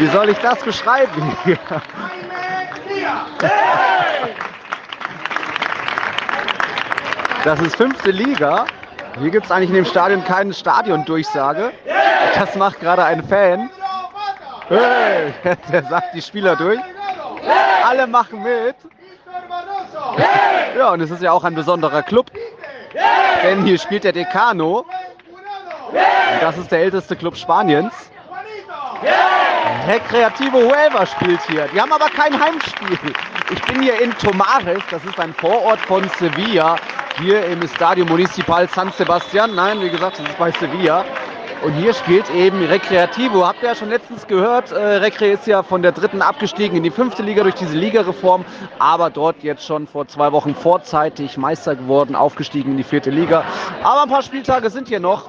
Wie soll ich das beschreiben? Das ist fünfte Liga. Hier gibt es eigentlich in dem Stadion keine Stadiondurchsage. Das macht gerade ein Fan. Hey, der sagt die Spieler durch. Alle machen mit. Ja, und es ist ja auch ein besonderer Club. Denn hier spielt der Decano. Und das ist der älteste Club Spaniens. Recreativo Huelva spielt hier. Die haben aber kein Heimspiel. Ich bin hier in Tomares, das ist ein Vorort von Sevilla, hier im Estadio Municipal San Sebastian. Nein, wie gesagt, das ist bei Sevilla. Und hier spielt eben Recreativo. Habt ihr ja schon letztens gehört, äh, Recre ist ja von der dritten abgestiegen in die fünfte Liga durch diese Ligareform, aber dort jetzt schon vor zwei Wochen vorzeitig Meister geworden, aufgestiegen in die vierte Liga. Aber ein paar Spieltage sind hier noch.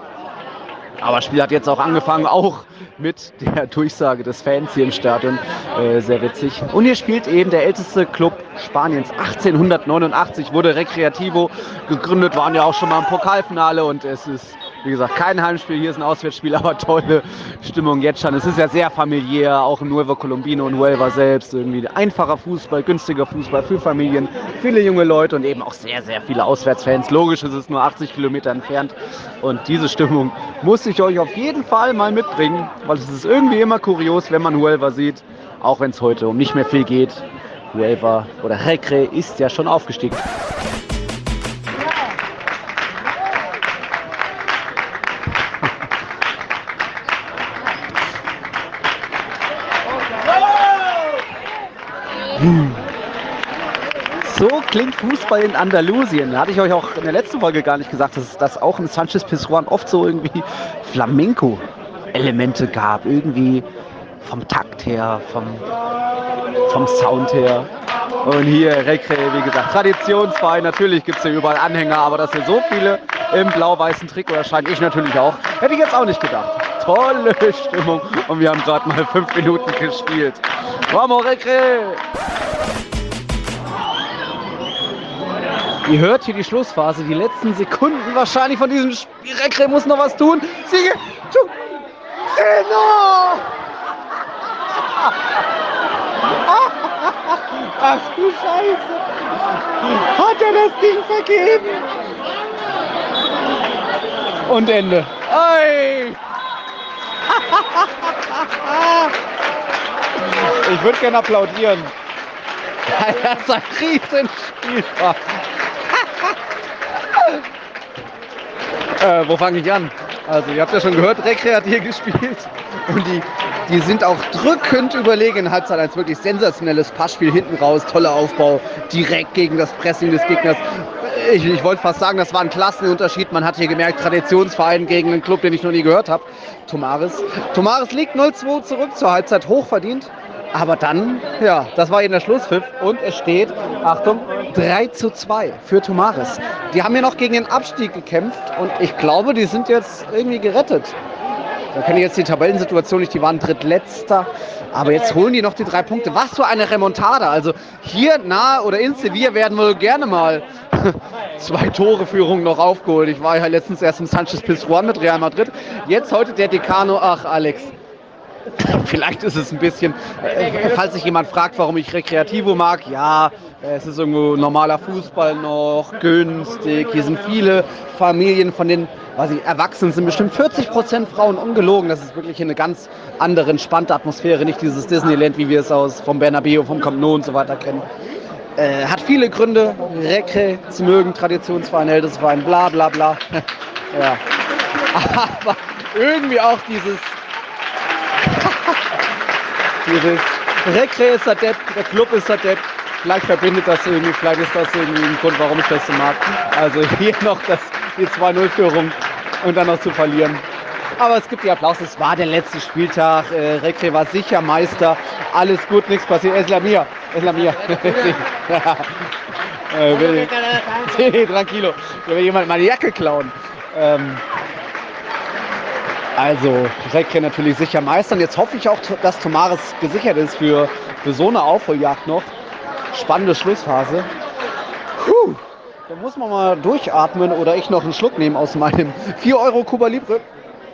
Aber das Spiel hat jetzt auch angefangen, auch mit der Durchsage des Fans hier im Stadion. Äh, sehr witzig. Und hier spielt eben der älteste Club Spaniens. 1889 wurde Recreativo gegründet, waren ja auch schon mal im Pokalfinale und es ist wie gesagt, kein Heimspiel, hier ist ein Auswärtsspiel, aber tolle Stimmung jetzt schon. Es ist ja sehr familiär, auch in Nuevo Colombino und Huelva selbst. Irgendwie einfacher Fußball, günstiger Fußball für Familien, viele junge Leute und eben auch sehr, sehr viele Auswärtsfans. Logisch ist es nur 80 Kilometer entfernt. Und diese Stimmung muss ich euch auf jeden Fall mal mitbringen, weil es ist irgendwie immer kurios, wenn man Huelva sieht, auch wenn es heute um nicht mehr viel geht. Huelva oder Recre ist ja schon aufgestiegen. So klingt Fußball in Andalusien. Da hatte ich euch auch in der letzten Folge gar nicht gesagt, dass es das auch in Sanchez Pizjuan oft so irgendwie Flamenco-Elemente gab. Irgendwie vom Takt her, vom, vom Sound her. Und hier Recre, wie gesagt, Traditionsverein. Natürlich gibt es hier überall Anhänger, aber dass hier so viele im blau-weißen Trikot erscheinen, ich natürlich auch. Hätte ich jetzt auch nicht gedacht. Tolle Stimmung. Und wir haben gerade mal fünf Minuten gespielt. Vamos, Recre! Ihr hört hier die Schlussphase, die letzten Sekunden wahrscheinlich von diesem Spiel. Recre muss noch was tun. Siege! Zeno! Ach du Scheiße! Hat er das Ding vergeben? Und Ende. Ei! Ich würde gerne applaudieren. Das ist ein Riesenspiel. äh, wo fange ich an? Also, ihr habt ja schon gehört, Rekreat hier gespielt. Und die, die sind auch drückend überlegen in Halbzeit. Ein wirklich sensationelles Passspiel hinten raus, toller Aufbau, direkt gegen das Pressing des Gegners. Ich, ich wollte fast sagen, das war ein Klassenunterschied. Man hat hier gemerkt, Traditionsverein gegen einen Club, den ich noch nie gehört habe. Tomaris. Tomaris liegt 0-2 zurück zur Halbzeit, hochverdient. Aber dann, ja, das war eben der Schlusspfiff und es steht, Achtung, 3 zu 2 für Tomaris. Die haben ja noch gegen den Abstieg gekämpft und ich glaube, die sind jetzt irgendwie gerettet. Da kenne ich jetzt die Tabellensituation nicht, die waren drittletzter. Aber jetzt holen die noch die drei Punkte. Was für eine Remontada. Also hier nahe oder in Sevilla werden wohl gerne mal zwei Tore Führung noch aufgeholt. Ich war ja letztens erst im Sanchez Pizjuan mit Real Madrid. Jetzt heute der Decano. Ach, Alex. Vielleicht ist es ein bisschen, äh, falls sich jemand fragt, warum ich Recreativo mag, ja, äh, es ist irgendwo normaler Fußball noch, günstig. Hier sind viele Familien von den weiß ich, Erwachsenen sind bestimmt 40 Prozent Frauen, ungelogen. Das ist wirklich eine ganz andere, entspannte Atmosphäre, nicht dieses Disneyland, wie wir es aus vom Bernabeu, vom Camp Nou und so weiter kennen. Äh, hat viele Gründe, Recre zu mögen, Traditionsverein, ältestes Verein, bla bla bla. ja. Aber irgendwie auch dieses dieses Recre ist der Depp, der Club ist der Depp. Vielleicht verbindet das irgendwie, vielleicht ist das irgendwie ein Grund, warum ich das so mag. Also hier noch das, die 2-0-Führung und dann noch zu verlieren. Aber es gibt die Applaus, es war der letzte Spieltag. Äh, Recre war sicher Meister. Alles gut, nichts passiert. Eslamir, Eslamir. ja. äh, will, sí, tranquilo. Da will jemand meine Jacke klauen. Ähm, also Recke natürlich sicher meistern. Jetzt hoffe ich auch, dass Tomaris gesichert ist für, für so eine Aufholjagd noch. Spannende Schlussphase. Puh, da muss man mal durchatmen oder ich noch einen Schluck nehmen aus meinem 4 Euro Cuba Libre.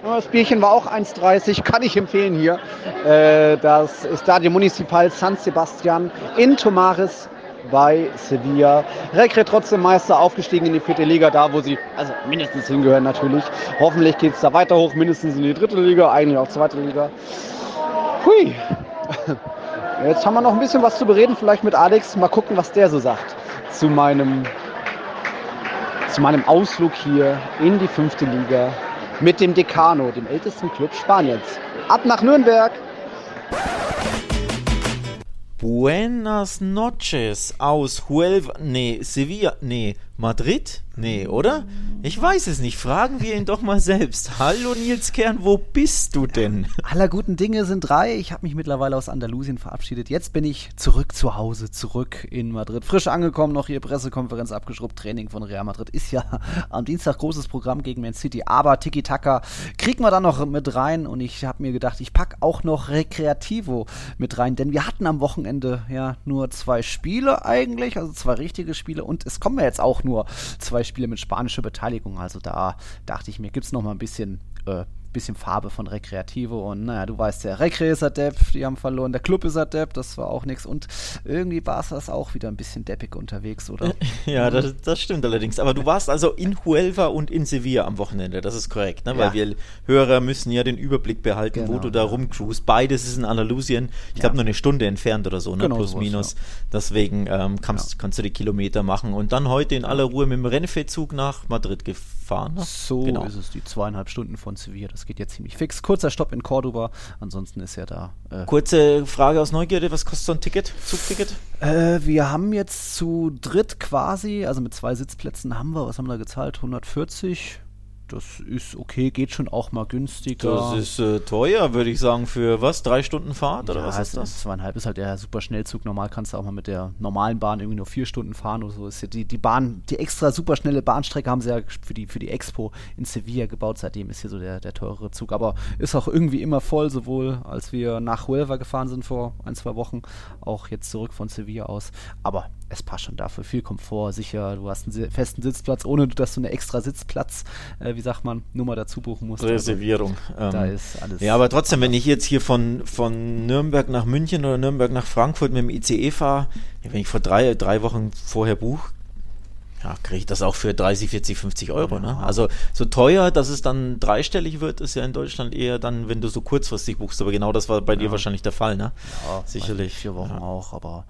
Das Bierchen war auch 1,30, kann ich empfehlen hier. Äh, das Stadio Municipal San Sebastian in Tomares bei Sevilla. Recre trotzdem Meister, aufgestiegen in die vierte Liga, da wo sie also mindestens hingehören natürlich. Hoffentlich geht es da weiter hoch, mindestens in die dritte Liga, eigentlich auch zweite Liga. Hui. Jetzt haben wir noch ein bisschen was zu bereden, vielleicht mit Alex. Mal gucken, was der so sagt zu meinem, zu meinem Ausflug hier in die fünfte Liga mit dem Decano, dem ältesten Club Spaniens. Ab nach Nürnberg. Buenas noches aus Huelva, nee, Sevilla, nee, Madrid? Nee, oder? Ich weiß es nicht. Fragen wir ihn doch mal selbst. Hallo Nils Kern, wo bist du denn? Aller guten Dinge sind drei. Ich habe mich mittlerweile aus Andalusien verabschiedet. Jetzt bin ich zurück zu Hause, zurück in Madrid. Frisch angekommen, noch hier Pressekonferenz abgeschrubbt. Training von Real Madrid ist ja am Dienstag großes Programm gegen Man City. Aber Tiki-Taka kriegen wir dann noch mit rein. Und ich habe mir gedacht, ich packe auch noch Recreativo mit rein. Denn wir hatten am Wochenende ja nur zwei Spiele eigentlich, also zwei richtige Spiele. Und es kommen ja jetzt auch nur zwei Spiele mit spanischer Beteiligung. Also da dachte ich mir, gibt es noch mal ein bisschen äh, bisschen Farbe von Recreativo und naja, du weißt ja, Recre ist Depp, die haben verloren, der Club ist Depp, das war auch nichts und irgendwie war es das auch wieder ein bisschen deppig unterwegs, oder? Ja, das, das, stimmt allerdings, aber du warst also in Huelva und in Sevilla am Wochenende, das ist korrekt, ne? weil ja. wir Hörer müssen ja den Überblick behalten, genau. wo du da rumcruist, beides ist in Andalusien, ich ja. glaube nur eine Stunde entfernt oder so, ne? Genau plus sowas, minus, ja. deswegen ähm, kannst, kannst du die Kilometer machen und dann heute in aller Ruhe mit dem Rennfeldzug nach Madrid gefahren. Ne? So genau. ist es, die zweieinhalb Stunden von Sevilla, das geht ja ziemlich fix. Kurzer Stopp in Cordoba, ansonsten ist ja da. Äh Kurze Frage aus Neugierde: Was kostet so ein Ticket, Zugticket? Äh, wir haben jetzt zu dritt quasi, also mit zwei Sitzplätzen haben wir, was haben wir da gezahlt? 140 das ist okay, geht schon auch mal günstiger. Das ist äh, teuer, würde ich sagen, für was? Drei Stunden Fahrt oder ja, was ist das? Zweieinhalb ist halt der super Schnellzug. Normal kannst du auch mal mit der normalen Bahn irgendwie nur vier Stunden fahren oder so. Ist ja die, die Bahn, die extra super schnelle Bahnstrecke haben sie ja für die, für die Expo in Sevilla gebaut. Seitdem ist hier so der, der teurere Zug. Aber ist auch irgendwie immer voll, sowohl als wir nach Huelva gefahren sind vor ein, zwei Wochen, auch jetzt zurück von Sevilla aus. Aber es passt schon dafür. Viel Komfort, sicher. Du hast einen festen Sitzplatz, ohne dass du eine extra Sitzplatz, äh, wie sagt man, Nummer dazu buchen musst. Reservierung. Also, da ähm, ist alles. Ja, aber trotzdem, wenn ich jetzt hier von, von Nürnberg nach München oder Nürnberg nach Frankfurt mit dem ICE fahre, wenn ich vor drei, drei Wochen vorher buche, ja, kriege ich das auch für 30, 40, 50 Euro. Ne? Also so teuer, dass es dann dreistellig wird, ist ja in Deutschland eher dann, wenn du so kurzfristig buchst. Aber genau das war bei ja. dir wahrscheinlich der Fall, ne? Ja, sicherlich. Vier Wochen ja. auch, aber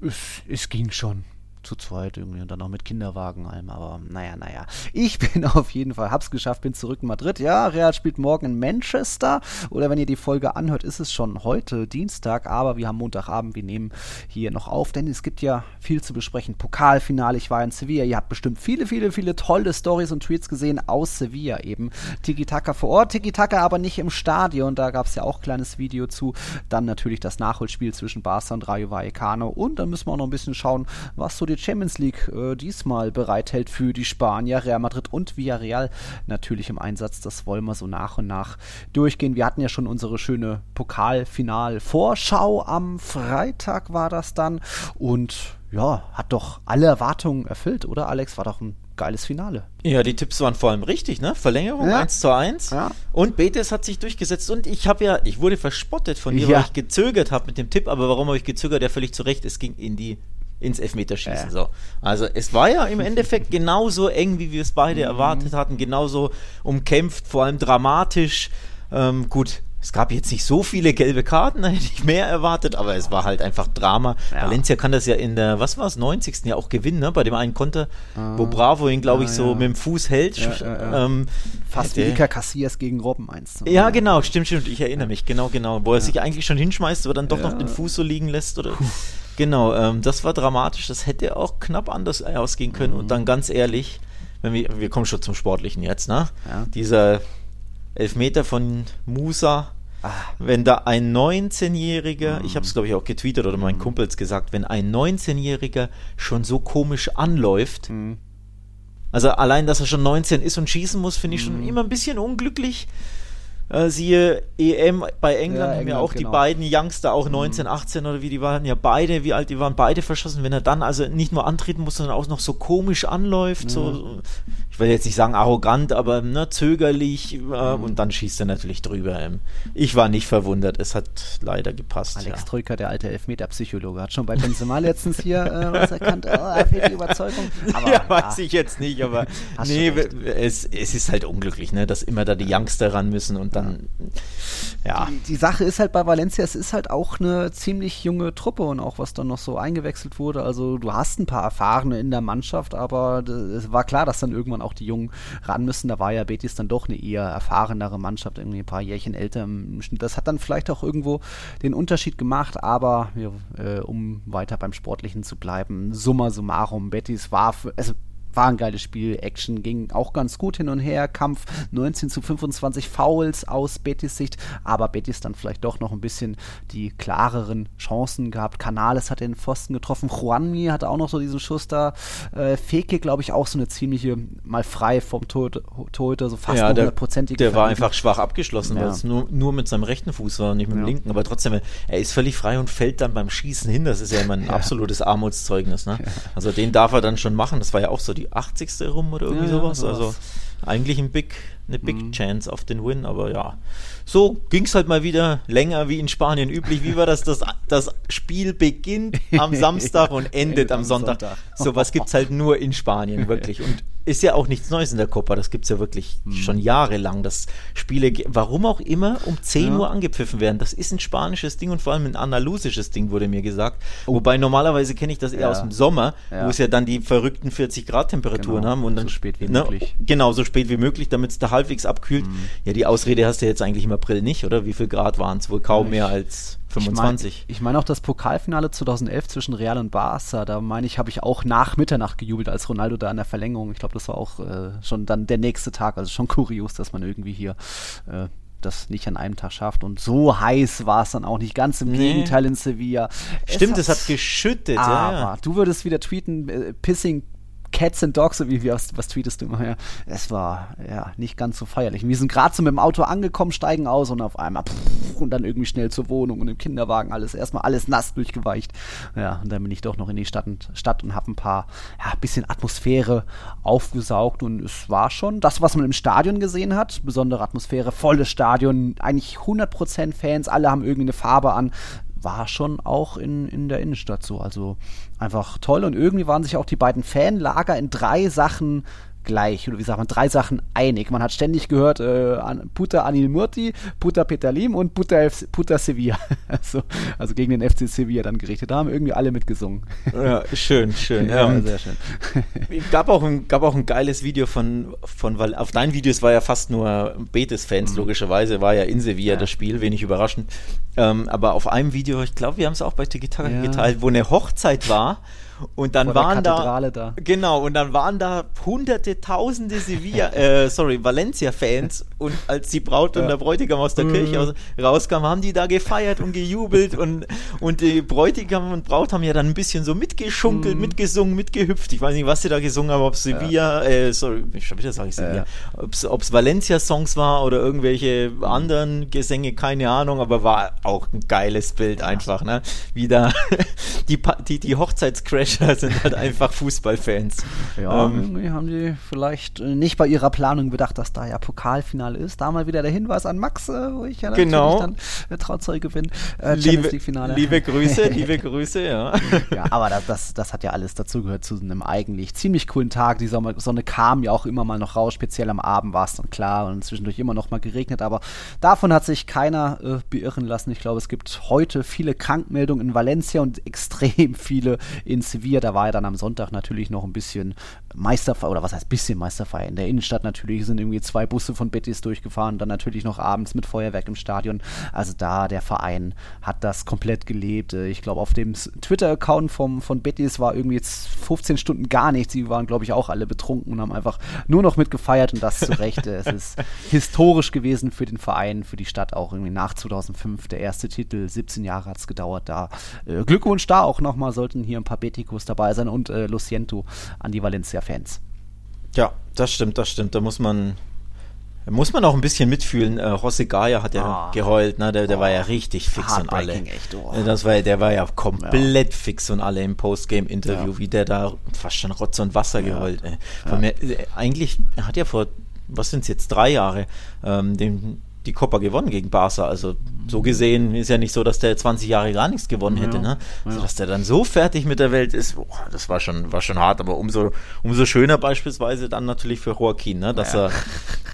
es, es ging schon zu zweit irgendwie und dann auch mit Kinderwagen allem. Aber naja, naja. Ich bin auf jeden Fall, hab's geschafft, bin zurück in Madrid. Ja, Real spielt morgen in Manchester. Oder wenn ihr die Folge anhört, ist es schon heute Dienstag. Aber wir haben Montagabend, wir nehmen hier noch auf, denn es gibt ja viel zu besprechen. Pokalfinale, ich war in Sevilla. Ihr habt bestimmt viele, viele, viele tolle Stories und Tweets gesehen aus Sevilla eben. Tiki-Taka vor Ort, Tiki-Taka aber nicht im Stadion. Da gab es ja auch ein kleines Video zu. Dann natürlich das Nachholspiel zwischen Barca und Rayo Vallecano. Und dann müssen wir auch noch ein bisschen schauen, was so die Champions League äh, diesmal bereithält für die Spanier. Real Madrid und Villarreal natürlich im Einsatz. Das wollen wir so nach und nach durchgehen. Wir hatten ja schon unsere schöne Pokalfinal-Vorschau am Freitag war das dann. Und ja, hat doch alle Erwartungen erfüllt, oder Alex? War doch ein geiles Finale. Ja, die Tipps waren vor allem richtig, ne? Verlängerung ja. 1 zu 1. Ja. Und Betis hat sich durchgesetzt. Und ich habe ja, ich wurde verspottet von dir, ja. weil ich gezögert habe mit dem Tipp. Aber warum habe ich gezögert? Ja, völlig zu Recht. Es ging in die ins Elfmeterschießen. Äh. So. Also es war ja im Endeffekt genauso eng, wie wir es beide mhm. erwartet hatten, genauso umkämpft, vor allem dramatisch. Ähm, gut, es gab jetzt nicht so viele gelbe Karten, da hätte ich mehr erwartet, aber es war halt einfach Drama. Ja. Valencia kann das ja in der, was war es, 90. ja auch gewinnen, ne? bei dem einen Konter, ah. wo Bravo ihn, glaube ich, ja, so ja. mit dem Fuß hält. Ähm, Fast wie Iker Cassias gegen Robben 1. Ja, genau, stimmt, stimmt, ich erinnere mich, genau, genau. Wo er sich eigentlich schon hinschmeißt, aber dann doch noch den Fuß so liegen lässt. Oder? Genau, ähm, das war dramatisch. Das hätte auch knapp anders ausgehen können. Mhm. Und dann ganz ehrlich, wenn wir, wir kommen schon zum Sportlichen jetzt, ne? Ja. Dieser Elfmeter von Musa, ah. wenn da ein 19-Jähriger, mhm. ich habe es glaube ich auch getweetet oder meinen mhm. Kumpels gesagt, wenn ein 19-Jähriger schon so komisch anläuft, mhm. also allein, dass er schon 19 ist und schießen muss, finde ich schon mhm. immer ein bisschen unglücklich. Äh, siehe EM bei England, ja, haben England, ja auch genau. die beiden Youngster, auch 19, mhm. 18 oder wie die waren, ja beide, wie alt die waren, beide verschossen. Wenn er dann also nicht nur antreten muss, sondern auch noch so komisch anläuft, mhm. so, ich will jetzt nicht sagen arrogant, aber ne, zögerlich äh, mhm. und dann schießt er natürlich drüber. Ähm. Ich war nicht verwundert, es hat leider gepasst. Alex ja. Troika, der alte Elfmeter-Psychologe, hat schon bei Benzema letztens hier äh, was erkannt, oh, er fehlt die Überzeugung. Aber, ja, weiß ich jetzt nicht, aber nee, es, es ist halt unglücklich, ne, dass immer da die Youngster ran müssen und dann, ja. Die, die, Sache ist halt bei Valencia, es ist halt auch eine ziemlich junge Truppe und auch was dann noch so eingewechselt wurde. Also du hast ein paar Erfahrene in der Mannschaft, aber es war klar, dass dann irgendwann auch die Jungen ran müssen. Da war ja Betis dann doch eine eher erfahrenere Mannschaft, irgendwie ein paar Jährchen älter. Das hat dann vielleicht auch irgendwo den Unterschied gemacht, aber ja, äh, um weiter beim Sportlichen zu bleiben, summa summarum, Betis war, für, also war ein geiles Spiel. Action ging auch ganz gut hin und her. Kampf 19 zu 25 Fouls aus Betis Sicht, aber Betis dann vielleicht doch noch ein bisschen die klareren Chancen gehabt. Canales hat den Pfosten getroffen. Juanmi hatte auch noch so diesen Schuss da. Äh, Feke, glaube ich, auch so eine ziemliche, mal frei vom Torhüter, so fast ja, hundertprozentig. Der, der war einfach schwach abgeschlossen, ja. weil es nur, nur mit seinem rechten Fuß war, nicht mit dem ja. linken. Aber trotzdem, er ist völlig frei und fällt dann beim Schießen hin. Das ist ja immer ein ja. absolutes Armutszeugnis. Ne? Also den darf er dann schon machen. Das war ja auch so die 80. rum oder irgendwie ja, sowas. sowas. Also eigentlich ein Big, eine Big mhm. Chance auf den Win, aber ja. So ging es halt mal wieder länger wie in Spanien üblich. Wie war das? Das, das Spiel beginnt am Samstag und endet am Sonntag. Sonntag. Sowas gibt es halt nur in Spanien, wirklich. Und ist ja auch nichts Neues in der Copa. Das gibt es ja wirklich mhm. schon jahrelang, dass Spiele, warum auch immer, um 10 ja. Uhr angepfiffen werden. Das ist ein spanisches Ding und vor allem ein andalusisches Ding, wurde mir gesagt. Oh. Wobei normalerweise kenne ich das eher ja. aus dem Sommer, ja. wo es ja dann die verrückten 40 Grad Temperaturen genau. haben. Und dann, so spät wie ne, möglich. Genau, so spät wie möglich, damit es da halbwegs abkühlt. Mhm. Ja, die Ausrede hast du jetzt eigentlich im April nicht, oder? Wie viel Grad waren es? Wohl kaum mehr als 25. Ich meine mein auch das Pokalfinale 2011 zwischen Real und Barca. Da meine ich, habe ich auch nach Mitternacht gejubelt, als Ronaldo da in der Verlängerung. Ich glaube, das war auch äh, schon dann der nächste Tag. Also schon kurios, dass man irgendwie hier äh, das nicht an einem Tag schafft. Und so heiß war es dann auch nicht. Ganz im nee. Gegenteil in Sevilla. Stimmt, es hat, es hat geschüttet. Aber ja, ja. du würdest wieder tweeten, äh, Pissing Cats and Dogs, wie, wie was, was tweetest du immer? Ja, es war ja nicht ganz so feierlich. Wir sind gerade so mit dem Auto angekommen, steigen aus und auf einmal pff, und dann irgendwie schnell zur Wohnung und im Kinderwagen alles erstmal alles nass durchgeweicht. Ja, und dann bin ich doch noch in die Stadt und, Stadt und habe ein paar, ja, bisschen Atmosphäre aufgesaugt und es war schon das, was man im Stadion gesehen hat. Besondere Atmosphäre, volles Stadion, eigentlich 100% Fans, alle haben irgendwie eine Farbe an war schon auch in, in der Innenstadt so. Also einfach toll und irgendwie waren sich auch die beiden Fanlager in drei Sachen gleich, oder wie sagt man, drei Sachen einig. Man hat ständig gehört, äh, Puta Anil Murti, Puta Petalim und Puta, Puta Sevilla. also, also gegen den FC Sevilla dann gerichtet. Da haben irgendwie alle mitgesungen. ja, schön, schön. ja, ähm, sehr schön. gab, auch ein, gab auch ein geiles Video von, von weil auf deinen Videos war ja fast nur Betis-Fans, mhm. logischerweise, war ja in Sevilla ja. das Spiel, wenig überraschend. Ähm, aber auf einem Video, ich glaube, wir haben es auch bei Tiki ja. geteilt, wo eine Hochzeit war und dann waren da, da, Genau, und dann waren da hunderte, tausende Sevilla, äh, sorry, Valencia-Fans und als die Braut ja. und der Bräutigam aus der mhm. Kirche rauskamen, haben die da gefeiert und gejubelt und, und die Bräutigam und Braut haben ja dann ein bisschen so mitgeschunkelt, mhm. mitgesungen, mitgehüpft. Ich weiß nicht, was sie da gesungen haben, ob Sevilla, ja. äh, sorry, schon wieder sage ich Sevilla, ja. ob es Valencia-Songs war oder irgendwelche mhm. anderen Gesänge, keine Ahnung, aber war auch ein geiles Bild einfach, ne? Wie da die, die, die Hochzeitscrasher sind halt einfach Fußballfans. Ja, ähm, irgendwie haben die vielleicht nicht bei ihrer Planung bedacht, dass da ja Pokalfinale ist. Da mal wieder der Hinweis an Max, äh, wo ich ja natürlich genau. dann äh, Trauzeuge bin. Äh, liebe, liebe Grüße, liebe Grüße, ja. ja, aber das, das, das, hat ja alles dazugehört zu einem eigentlich ziemlich coolen Tag. Die Sonne, Sonne kam ja auch immer mal noch raus, speziell am Abend war es dann klar und zwischendurch immer noch mal geregnet, aber davon hat sich keiner äh, beirren lassen. Ich glaube, es gibt heute viele Krankmeldungen in Valencia und extrem viele in Sevilla. Da war ja dann am Sonntag natürlich noch ein bisschen Meisterfeier, oder was heißt bisschen Meisterfeier? In der Innenstadt natürlich sind irgendwie zwei Busse von Betis durchgefahren, dann natürlich noch abends mit Feuerwerk im Stadion. Also da, der Verein hat das komplett gelebt. Äh, ich glaube, auf dem Twitter-Account von Betis war irgendwie jetzt 15 Stunden gar nichts. Sie waren, glaube ich, auch alle betrunken und haben einfach nur noch mitgefeiert und das zu Recht. es ist historisch gewesen für den Verein, für die Stadt auch irgendwie nach 2005 der erste Titel. 17 Jahre hat es gedauert da. Äh, Glückwunsch da auch nochmal, sollten hier ein paar Beticos dabei sein und äh, Luciento an die Valencia Fans. Ja, das stimmt, das stimmt. Da muss man Muss man auch ein bisschen mitfühlen. Äh, José Gaia hat ja oh. geheult, ne? Der, der oh. war ja richtig fix und alle. Echt, oh. Das war, der war ja komplett ja. fix und alle im Postgame-Interview, ja. wie der da fast schon Rotz und Wasser ja. geheult. Ey. Mir, äh, eigentlich hat ja vor, was sind es jetzt, drei Jahre, ähm, den die Copa gewonnen gegen Barca. Also so gesehen ist ja nicht so, dass der 20 Jahre gar nichts gewonnen hätte. Ja, ne? Also, dass der dann so fertig mit der Welt ist, boah, das war schon, war schon hart. Aber umso, umso schöner beispielsweise dann natürlich für Joaquin, ne? dass ja.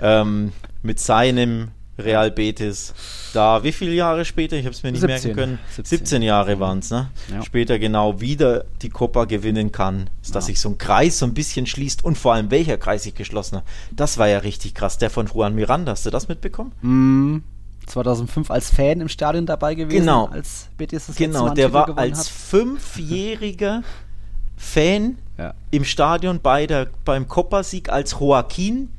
er ähm, mit seinem Real Betis. Da, wie viele Jahre später, ich habe es mir nicht 17, merken können, 17, 17 Jahre waren es, ne? Ja. Später genau wieder die Copa gewinnen kann, dass ja. sich so ein Kreis so ein bisschen schließt und vor allem welcher Kreis sich geschlossen hat. Das war ja richtig krass. Der von Juan Miranda, hast du das mitbekommen? Mm. 2005 als Fan im Stadion dabei gewesen, genau. als Betis das Genau, Mal der war als hat. fünfjähriger Fan ja. im Stadion bei der, beim Copa-Sieg, als Joaquin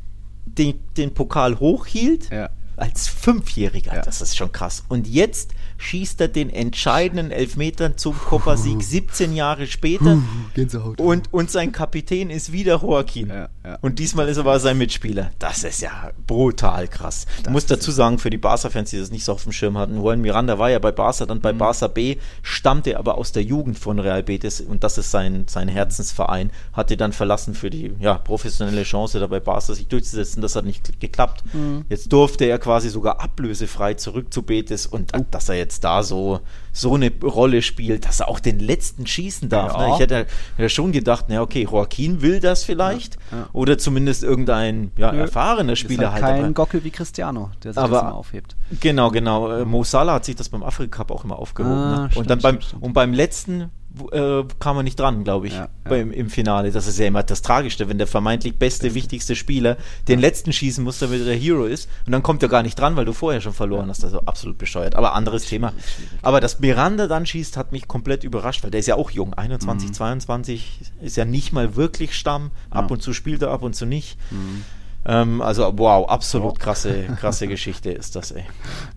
den, den Pokal hochhielt. Ja als Fünfjähriger. Ja. Das ist schon krass. Und jetzt schießt er den entscheidenden Elfmetern zum Koppersieg 17 Jahre später. Gänsehaut. Und, und sein Kapitän ist wieder Joaquin. Ja, ja. Und diesmal ist er aber sein Mitspieler. Das ist ja brutal krass. Das ich muss dazu sagen, für die Barca-Fans, die das nicht so auf dem Schirm hatten, Juan Miranda war ja bei Barca, dann bei mhm. Barca B, stammte aber aus der Jugend von Real Betis und das ist sein, sein Herzensverein. Hatte dann verlassen für die ja, professionelle Chance, da bei Barca sich durchzusetzen. Das hat nicht geklappt. Mhm. Jetzt durfte er quasi sogar ablösefrei zurück zu Betis und oh. dass er jetzt jetzt da so, so eine Rolle spielt, dass er auch den letzten schießen darf. Ja. Ne? Ich hätte ja schon gedacht, na okay, Joaquin will das vielleicht ja, oder zumindest irgendein ja, erfahrener Spieler halt. Kein aber, Gockel wie Cristiano, der sich aber, das immer aufhebt. Genau, genau. Äh, Mo Salah hat sich das beim Afrika Cup auch immer aufgehoben. Ah, ne? stimmt, und dann beim, stimmt. und beim letzten äh, kam er nicht dran, glaube ich, ja, beim, im Finale. Das ist ja immer das Tragischste, wenn der vermeintlich beste, wichtigste Spieler den ja. letzten schießen muss, damit er der Hero ist. Und dann kommt er gar nicht dran, weil du vorher schon verloren hast. Also absolut bescheuert. Aber anderes Thema. Aber dass Miranda dann schießt, hat mich komplett überrascht, weil der ist ja auch jung. 21, mhm. 22 ist ja nicht mal wirklich Stamm. Ab und zu spielt er, ab und zu nicht. Mhm. Ähm, also wow, absolut krasse, krasse Geschichte ist das, ey.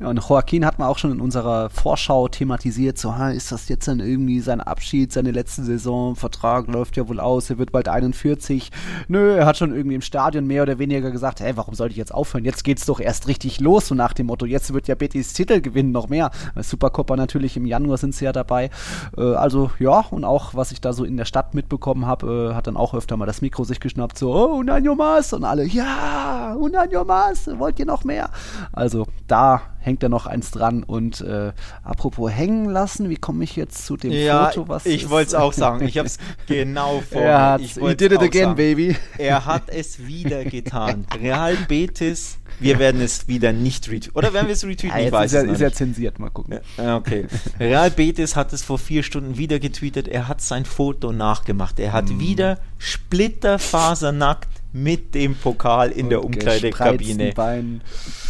Ja, und Joaquin hat man auch schon in unserer Vorschau thematisiert, so, ist das jetzt dann irgendwie sein Abschied, seine letzte Saison, Vertrag läuft ja wohl aus, er wird bald 41. Nö, er hat schon irgendwie im Stadion mehr oder weniger gesagt, hey, warum sollte ich jetzt aufhören? Jetzt geht's doch erst richtig los, so nach dem Motto, jetzt wird ja Betis Titel gewinnen, noch mehr. Supercopa natürlich im Januar sind sie ja dabei. Äh, also ja, und auch, was ich da so in der Stadt mitbekommen habe, äh, hat dann auch öfter mal das Mikro sich geschnappt, so, oh, nein, Jomas, und alle, ja, ja, un año más, wollt ihr noch mehr? Also da hängt da noch eins dran und äh, apropos hängen lassen, wie komme ich jetzt zu dem ja, Foto? Was ich wollte es auch sagen, ich habe es genau vor er ich he did it again, sagen. baby. Er hat es wieder getan. Real Betis wir werden es wieder nicht retweeten. Oder werden wir es retweeten? Ja, ich weiß ist, ja, ist ja zensiert, mal gucken. Ja, okay. Real Betis hat es vor vier Stunden wieder getweetet. Er hat sein Foto nachgemacht. Er hat mm. wieder splitterfasernackt mit dem Pokal in Und der Umkleidekabine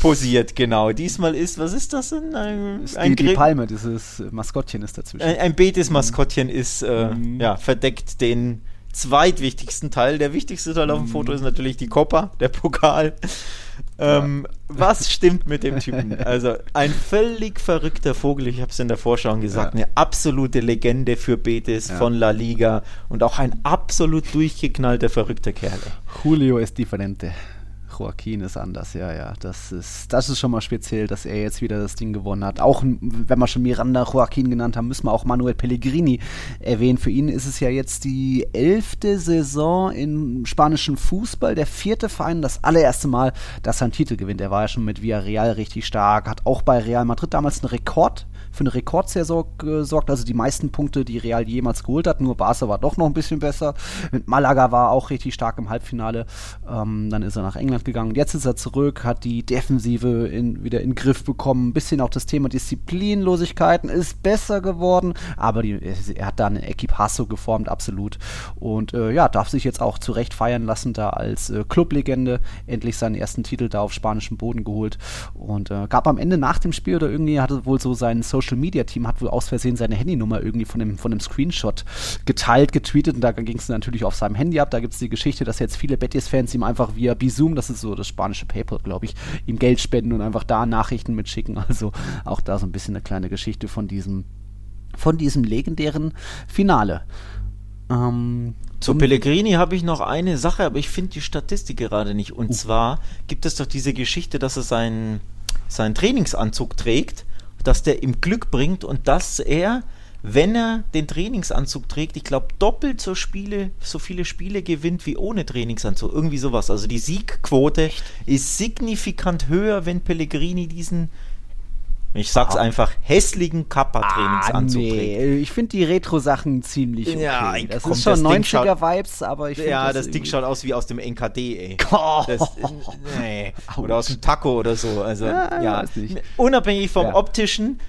posiert, genau. Diesmal ist, was ist das denn? Ein, ein die, die Palme, dieses Maskottchen ist dazwischen. Ein, ein Betis-Maskottchen ist, äh, mhm. ja, verdeckt den zweitwichtigsten Teil. Der wichtigste Teil auf dem Foto mhm. ist natürlich die Copa, der Pokal. Ähm. Was stimmt mit dem Typen? Also ein völlig verrückter Vogel, ich habe es in der Vorschau gesagt, ja. eine absolute Legende für Betis ja. von La Liga und auch ein absolut durchgeknallter, verrückter Kerl. Julio ist differente. Joaquin ist anders, ja, ja. Das ist, das ist schon mal speziell, dass er jetzt wieder das Ding gewonnen hat. Auch wenn wir schon Miranda Joaquin genannt haben, müssen wir auch Manuel Pellegrini erwähnen. Für ihn ist es ja jetzt die elfte Saison im spanischen Fußball, der vierte Verein, das allererste Mal, dass er einen Titel gewinnt. Er war ja schon mit Villarreal richtig stark, hat auch bei Real Madrid damals einen Rekord für eine Rekordsaison gesorgt, also die meisten Punkte, die Real jemals geholt hat. Nur Barca war doch noch ein bisschen besser. Mit Malaga war er auch richtig stark im Halbfinale. Ähm, dann ist er nach England gegangen. Jetzt ist er zurück, hat die Defensive in, wieder in den Griff bekommen. Ein bisschen auch das Thema Disziplinlosigkeiten ist besser geworden, aber die, er hat da eine Equipasso geformt, absolut. Und äh, ja, darf sich jetzt auch zurecht feiern lassen, da als äh, Clublegende endlich seinen ersten Titel da auf spanischem Boden geholt. Und äh, gab am Ende nach dem Spiel oder irgendwie hatte wohl so Social Social Media Team hat wohl aus Versehen seine Handynummer irgendwie von dem, von dem Screenshot geteilt, getweetet und da ging es natürlich auf seinem Handy ab. Da gibt es die Geschichte, dass jetzt viele Betis-Fans ihm einfach via Bizum, das ist so das spanische PayPal, glaube ich, ihm Geld spenden und einfach da Nachrichten mitschicken. Also auch da so ein bisschen eine kleine Geschichte von diesem, von diesem legendären Finale. Ähm, Zu Pellegrini habe ich noch eine Sache, aber ich finde die Statistik gerade nicht. Und uh. zwar gibt es doch diese Geschichte, dass er seinen, seinen Trainingsanzug trägt, dass der ihm Glück bringt und dass er, wenn er den Trainingsanzug trägt, ich glaube, doppelt so, Spiele, so viele Spiele gewinnt wie ohne Trainingsanzug. Irgendwie sowas. Also die Siegquote ist signifikant höher, wenn Pellegrini diesen ich sag's ah. einfach, hässlichen Kappa-Trainingsanzug ah, nee. trägt. Ich finde die Retro-Sachen ziemlich okay. Ja, das komm, ist schon 90er-Vibes, aber ich finde Ja, das, das Ding schaut aus wie aus dem NKD, ey. Oh. Das, nee. Oder aus dem Taco oder so. Also, ja, ja. Unabhängig vom ja. optischen,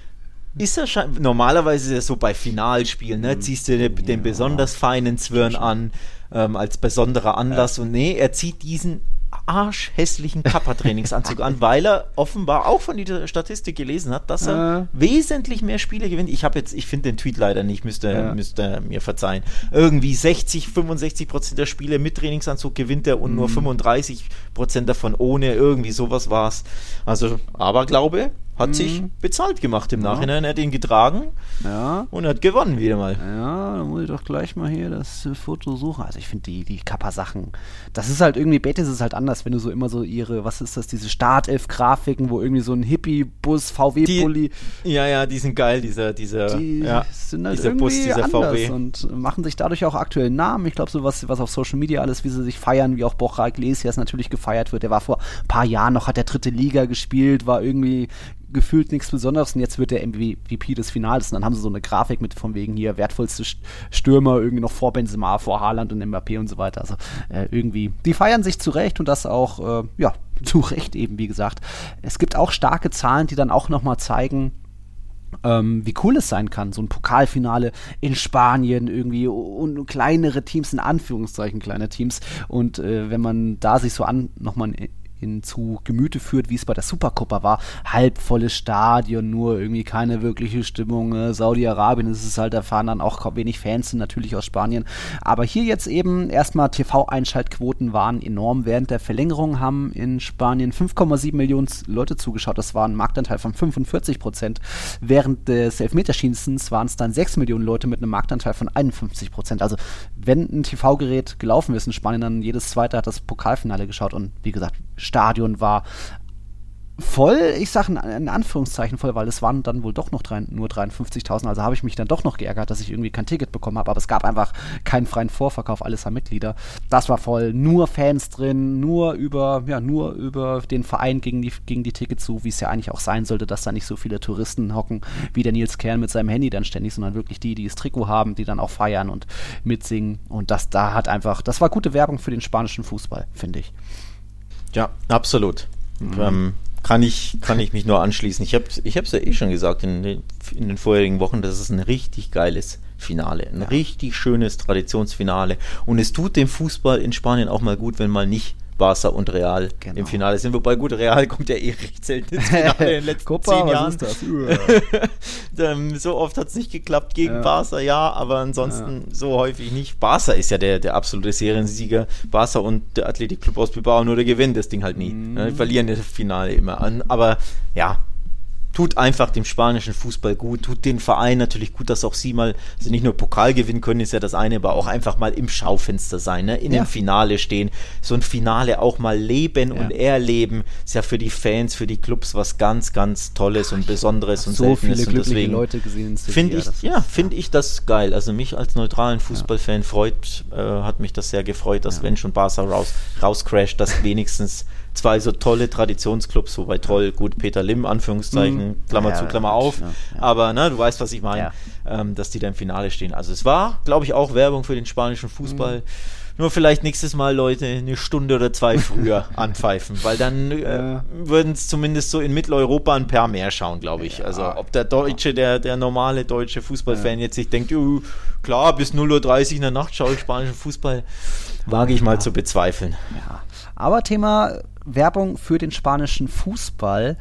ist er schon, normalerweise ist er so bei Finalspielen, ne? Ziehst du den, den besonders feinen Zwirn an, ähm, als besonderer Anlass und nee, er zieht diesen arschhässlichen Kappa-Trainingsanzug an, weil er offenbar auch von dieser Statistik gelesen hat, dass er äh. wesentlich mehr Spiele gewinnt. Ich habe jetzt, ich finde den Tweet leider nicht, müsste, ja. müsste mir verzeihen. Irgendwie 60, 65 Prozent der Spiele mit Trainingsanzug gewinnt er und mhm. nur 35 Prozent davon ohne. Irgendwie sowas war es. Also, aber glaube, hat mhm. sich bezahlt gemacht im ja. Nachhinein. Er hat ihn getragen ja. und hat gewonnen wieder mal. Ja, dann muss ich doch gleich mal hier das Foto suchen. Also ich finde die, die Kappa-Sachen, das ist halt irgendwie, Betis ist halt anders, wenn du so immer so ihre, was ist das, diese Startelf-Grafiken, wo irgendwie so ein Hippie-Bus, VW-Bulli. Ja, ja, die sind geil, dieser, dieser, die ja, sind halt dieser Bus, dieser VW. Und machen sich dadurch auch aktuell Namen. Ich glaube, so was, was auf Social Media alles, wie sie sich feiern, wie auch Borja Iglesias natürlich gefeiert wird. Der war vor ein paar Jahren noch, hat der dritte Liga gespielt, war irgendwie gefühlt nichts Besonderes und jetzt wird der MVP des Finals und dann haben sie so eine Grafik mit von wegen hier wertvollste Stürmer irgendwie noch vor Benzema, vor Haaland und Mbappé und so weiter. Also äh, irgendwie, die feiern sich zurecht und das auch, äh, ja, zu Recht eben, wie gesagt. Es gibt auch starke Zahlen, die dann auch nochmal zeigen, ähm, wie cool es sein kann, so ein Pokalfinale in Spanien irgendwie und kleinere Teams, in Anführungszeichen kleine Teams. Und äh, wenn man da sich so an nochmal in zu Gemüte führt, wie es bei der Supercoppa war. Halbvolles Stadion, nur irgendwie keine wirkliche Stimmung. Äh, Saudi-Arabien ist es halt, da fahren dann auch wenig Fans, sind natürlich aus Spanien. Aber hier jetzt eben erstmal TV-Einschaltquoten waren enorm. Während der Verlängerung haben in Spanien 5,7 Millionen Leute zugeschaut. Das war ein Marktanteil von 45 Prozent. Während des Elfmeterschießens waren es dann 6 Millionen Leute mit einem Marktanteil von 51 Prozent. Also wenn ein TV-Gerät gelaufen ist in Spanien, dann jedes zweite hat das Pokalfinale geschaut und wie gesagt, Stadion war voll, ich sage in Anführungszeichen voll, weil es waren dann wohl doch noch drei, nur 53.000, also habe ich mich dann doch noch geärgert, dass ich irgendwie kein Ticket bekommen habe, aber es gab einfach keinen freien Vorverkauf, alles an Mitglieder. Das war voll, nur Fans drin, nur über, ja, nur über den Verein gegen die, gegen die Tickets so, wie es ja eigentlich auch sein sollte, dass da nicht so viele Touristen hocken, wie der Nils Kern mit seinem Handy dann ständig, sondern wirklich die, die das Trikot haben, die dann auch feiern und mitsingen und das da hat einfach, das war gute Werbung für den spanischen Fußball, finde ich. Ja, absolut. Mhm. Ähm, kann, ich, kann ich mich nur anschließen. Ich habe es ich ja eh schon gesagt in den, in den vorherigen Wochen, das ist ein richtig geiles Finale. Ein ja. richtig schönes Traditionsfinale. Und es tut dem Fußball in Spanien auch mal gut, wenn mal nicht Barca und Real genau. im Finale sind. Wobei gut, Real kommt ja eh recht selten ins Finale in den letzten Copa, zehn Jahren. so oft hat es nicht geklappt gegen ja. Barca, ja, aber ansonsten ja. so häufig nicht. Barca ist ja der, der absolute Seriensieger. Barca und der Athletic Club aus Bilbao nur der gewinnt das Ding halt nie. Mhm. Die verlieren das Finale immer an. Aber ja, tut einfach dem spanischen Fußball gut, tut den Verein natürlich gut, dass auch sie mal, also nicht nur Pokal gewinnen können, ist ja das eine, aber auch einfach mal im Schaufenster sein, ne? in ja. dem Finale stehen, so ein Finale auch mal leben ja. und erleben, ist ja für die Fans, für die Clubs was ganz, ganz Tolles und Besonderes und so Seltenes viele und deswegen Leute gesehen finde ich, ja, finde ich das geil. Also mich als neutralen Fußballfan freut, äh, hat mich das sehr gefreut, dass wenn schon Barca raus, rauscrasht, dass wenigstens zwei so tolle Traditionsclubs, wobei toll, gut, Peter Lim, Anführungszeichen, mhm. Klammer ja, zu, Klammer auf, ja, aber ne, du weißt, was ich meine, ähm, dass die da im Finale stehen. Also es war, glaube ich, auch Werbung für den spanischen Fußball. Mhm. Nur vielleicht nächstes Mal Leute eine Stunde oder zwei früher anpfeifen, weil dann äh, würden es zumindest so in Mitteleuropa ein paar mehr schauen, glaube ich. Also ob der Deutsche, der, der normale deutsche Fußballfan jetzt sich denkt, uh, klar, bis 0.30 Uhr in der Nacht schaue ich spanischen Fußball, wage ich mal zu bezweifeln. Ja. Aber Thema Werbung für den spanischen Fußball.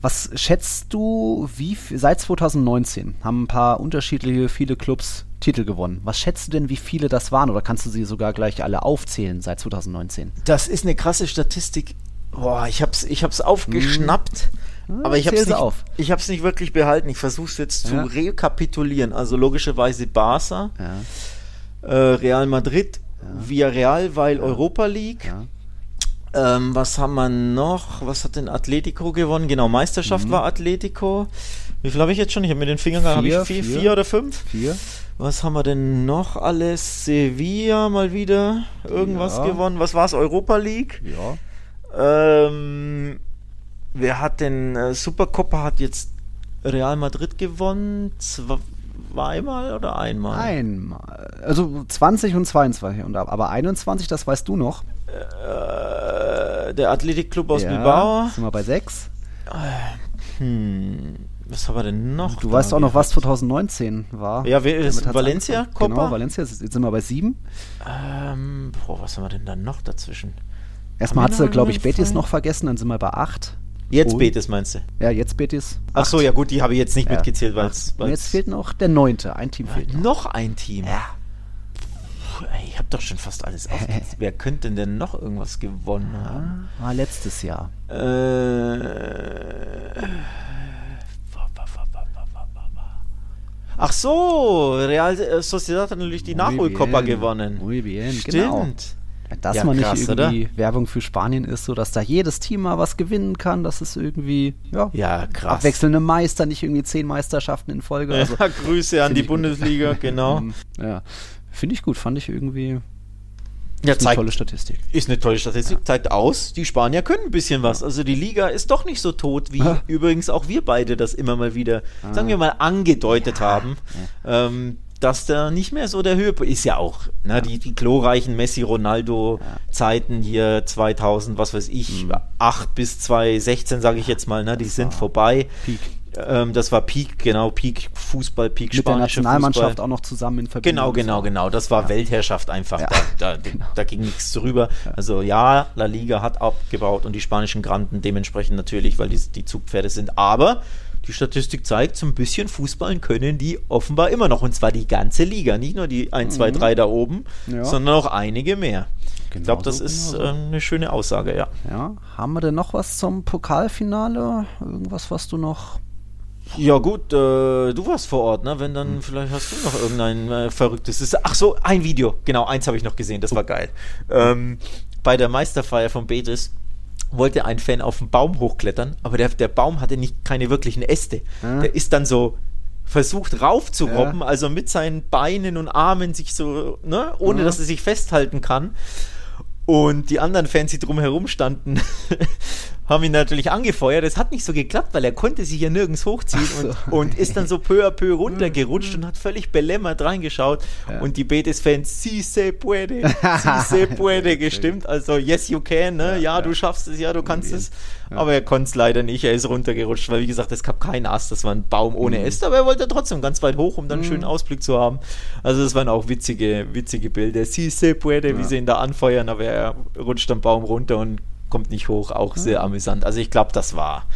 Was schätzt du, wie seit 2019 haben ein paar unterschiedliche, viele Clubs Titel gewonnen. Was schätzt du denn, wie viele das waren? Oder kannst du sie sogar gleich alle aufzählen seit 2019? Das ist eine krasse Statistik. Boah, ich hab's, ich hab's aufgeschnappt. Hm. Aber ich habe es nicht, auf. ich hab's nicht wirklich behalten. Ich versuche es jetzt ja. zu rekapitulieren. Also logischerweise Barca. Ja. Äh, Real Madrid, ja. Villarreal, weil ja. Europa League. Ähm, was haben wir noch? Was hat denn Atletico gewonnen? Genau, Meisterschaft mhm. war Atletico. Wie viel habe ich jetzt schon? Ich habe mit den Fingern habe ich vier, vier, vier, oder fünf? Vier. Was haben wir denn noch alles? Sevilla mal wieder irgendwas ja. gewonnen. Was war es? Europa League? Ja. Ähm, wer hat denn äh, Supercopa hat jetzt Real Madrid gewonnen? Zweimal oder einmal? Einmal. Also 20 und 22. Und, aber 21, das weißt du noch. Äh, der Athletikclub aus ja, Bilbao. Sind wir bei 6? Hm. Was haben wir denn noch? Du weißt auch noch, was 2019 war. Ja, wer ist Valencia? Copa? Genau, Valencia. Jetzt sind wir bei 7. Ähm, boah, was haben wir denn dann noch dazwischen? Erstmal hat sie, glaube ich, Betis noch vergessen, dann sind wir bei 8. Jetzt oh. Betis meinst du? Ja, jetzt Betis. Ach so, ja gut, die habe ich jetzt nicht ja. mitgezählt, weil es. Jetzt fehlt noch der neunte. Ein Team fehlt noch. Noch ein Team? Ja. Ey, ich habe doch schon fast alles aufgezählt. Wer könnte denn noch irgendwas gewonnen haben? War letztes Jahr. Äh. Ach so, Real Sociedad hat natürlich die Nachholkopper gewonnen. Muy bien, Stimmt. Genau. Dass ja, man krass, nicht irgendwie oder? Werbung für Spanien ist, so dass da jedes Team mal was gewinnen kann, dass es irgendwie, ja, ja krass. abwechselnde Meister, nicht irgendwie zehn Meisterschaften in Folge. Also, Grüße an die Bundesliga, genau. ja, finde ich gut, fand ich irgendwie ja, ist eine tolle Statistik. Ist eine tolle Statistik, ja. zeigt aus, die Spanier können ein bisschen was. Also die Liga ist doch nicht so tot, wie ah. übrigens auch wir beide das immer mal wieder, ah. sagen wir mal, angedeutet ja. haben. Ja. Ähm, dass da nicht mehr so der Höhepunkt ist ja auch, ne, die, die glorreichen Messi-Ronaldo-Zeiten hier 2000, was weiß ich, mhm. 8 bis 2016, sage ich jetzt mal, ne, die sind vorbei. Peak. Ähm, das war Peak, genau, Peak Fußball, Peak Mit der Nationalmannschaft Fußball. auch noch zusammen in Verbindung. Genau, genau, genau. Das war ja. Weltherrschaft einfach. Ja. Da, da, genau. da, ging nichts drüber. Ja. Also ja, La Liga hat abgebaut und die spanischen Granden dementsprechend natürlich, weil die, die Zugpferde sind. Aber die Statistik zeigt, so ein bisschen Fußballen können die offenbar immer noch. Und zwar die ganze Liga. Nicht nur die 1, 2, 3 da oben, sondern auch einige mehr. Genau ich glaube, das so, ist genau so. äh, eine schöne Aussage, ja. Ja, haben wir denn noch was zum Pokalfinale? Irgendwas, was du noch ja gut, äh, du warst vor Ort, ne? Wenn dann hm. vielleicht hast du noch irgendein äh, verrücktes. Ach so, ein Video. Genau, eins habe ich noch gesehen. Das war geil. Ähm, bei der Meisterfeier von Betis wollte ein Fan auf den Baum hochklettern, aber der, der Baum hatte nicht keine wirklichen Äste. Hm. Der ist dann so versucht raufzurobben, ja. also mit seinen Beinen und Armen sich so, ne, ohne mhm. dass er sich festhalten kann. Und die anderen Fans, die drumherum standen, haben ihn natürlich angefeuert. Es hat nicht so geklappt, weil er konnte sich ja nirgends hochziehen so. und, und, ist dann so peu à peu runtergerutscht und hat völlig belämmert reingeschaut. Ja. Und die Betis-Fans, si se puede, si se puede gestimmt. Also, yes, you can, ne? Ja, ja du schaffst es, ja, du kannst es. Aber er konnte es leider nicht. Er ist runtergerutscht, weil, wie gesagt, es gab keinen Ast. Das war ein Baum ohne mhm. Äste. Aber er wollte trotzdem ganz weit hoch, um dann einen schönen mhm. Ausblick zu haben. Also, das waren auch witzige, witzige Bilder. Si se puede, wie sie ihn da anfeuern. Aber er rutscht am Baum runter und kommt nicht hoch, auch sehr mhm. amüsant. Also ich glaube, das war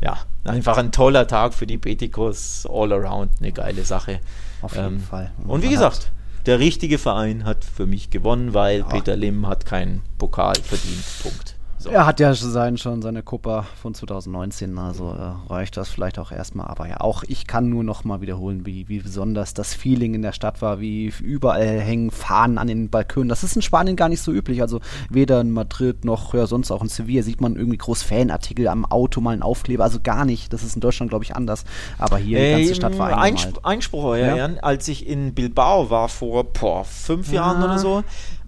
ja. ja. einfach ein toller Tag für die Betikos, all around, eine geile Sache. Auf jeden ähm, Fall. Und, und wie gesagt, der richtige Verein hat für mich gewonnen, weil ja. Peter Lim hat keinen Pokal verdient. Punkt. So. Er hat ja sein, schon seine Copa von 2019, also äh, reicht das vielleicht auch erstmal. Aber ja, auch ich kann nur noch mal wiederholen, wie, wie besonders das Feeling in der Stadt war, wie überall hängen Fahnen an den Balkonen. Das ist in Spanien gar nicht so üblich. Also weder in Madrid noch ja, sonst auch in Sevilla sieht man irgendwie groß Fanartikel am Auto, mal einen Aufkleber. Also gar nicht. Das ist in Deutschland, glaube ich, anders. Aber hier die ganze Stadt war Einspruch, Einspruch euer ja? Ehren, als ich in Bilbao war vor boah, fünf ja. Jahren oder so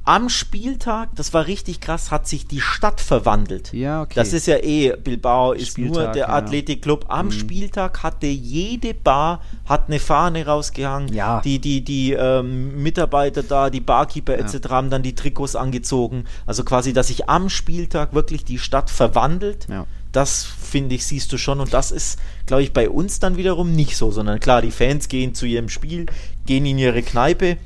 am Spieltag, das war richtig krass, hat sich die Stadt verwandelt. Ja, okay. Das ist ja eh, Bilbao ist Spieltag, nur der ja. Athletikclub. Am mhm. Spieltag hatte jede Bar hat eine Fahne rausgehangen. Ja. Die, die, die ähm, Mitarbeiter da, die Barkeeper ja. etc. haben dann die Trikots angezogen. Also quasi, dass sich am Spieltag wirklich die Stadt verwandelt. Ja. Das finde ich, siehst du schon. Und das ist, glaube ich, bei uns dann wiederum nicht so, sondern klar, die Fans gehen zu ihrem Spiel, gehen in ihre Kneipe,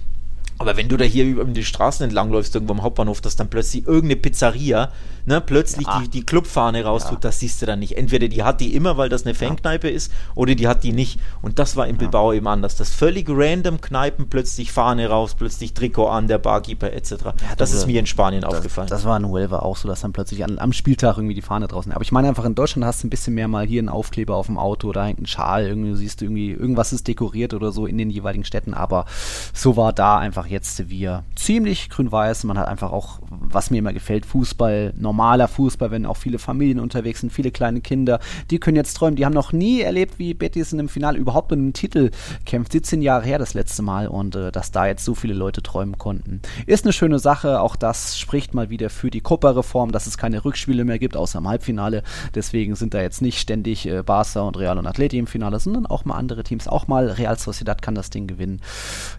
aber wenn du da hier über die Straßen entlang läufst, irgendwo am Hauptbahnhof, dass dann plötzlich irgendeine Pizzeria ne, plötzlich ja. die, die Clubfahne raustut, ja. das siehst du dann nicht. Entweder die hat die immer, weil das eine Fankneipe ja. ist, oder die hat die nicht. Und das war in Bilbao eben anders. Das völlig random Kneipen, plötzlich Fahne raus, plötzlich Trikot an, der Barkeeper etc. das ist mir in Spanien das, aufgefallen. Das war in Huelva auch so, dass dann plötzlich an, am Spieltag irgendwie die Fahne draußen. Aber ich meine einfach, in Deutschland hast du ein bisschen mehr mal hier einen Aufkleber auf dem Auto, da hängt ein Schal, irgendwie siehst du irgendwie, irgendwas ist dekoriert oder so in den jeweiligen Städten. Aber so war da einfach jetzt Sevilla ziemlich grün-weiß. Man hat einfach auch, was mir immer gefällt, Fußball, normaler Fußball, wenn auch viele Familien unterwegs sind, viele kleine Kinder, die können jetzt träumen. Die haben noch nie erlebt, wie Betis in einem Finale überhaupt um einen Titel kämpft. 17 Jahre her das letzte Mal und äh, dass da jetzt so viele Leute träumen konnten. Ist eine schöne Sache. Auch das spricht mal wieder für die Copa-Reform, dass es keine Rückspiele mehr gibt, außer im Halbfinale. Deswegen sind da jetzt nicht ständig äh, Barca und Real und Atleti im Finale, sondern auch mal andere Teams. Auch mal Real Sociedad kann das Ding gewinnen.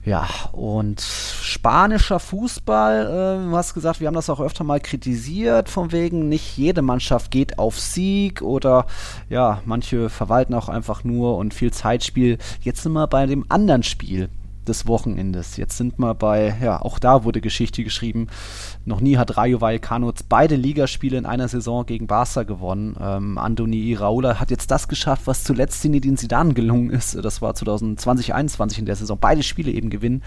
Ja, und spanischer Fußball, äh, du hast gesagt, wir haben das auch öfter mal kritisiert, von wegen nicht jede Mannschaft geht auf Sieg oder ja, manche verwalten auch einfach nur und viel Zeitspiel. Jetzt sind wir bei dem anderen Spiel des Wochenendes. Jetzt sind wir bei, ja, auch da wurde Geschichte geschrieben. Noch nie hat Rayo Vallecano beide Ligaspiele in einer Saison gegen Barca gewonnen. Ähm, Andoni Iraola hat jetzt das geschafft, was zuletzt Zinedine Zidane gelungen ist. Das war 2020, 2021 in der Saison. Beide Spiele eben gewinnen.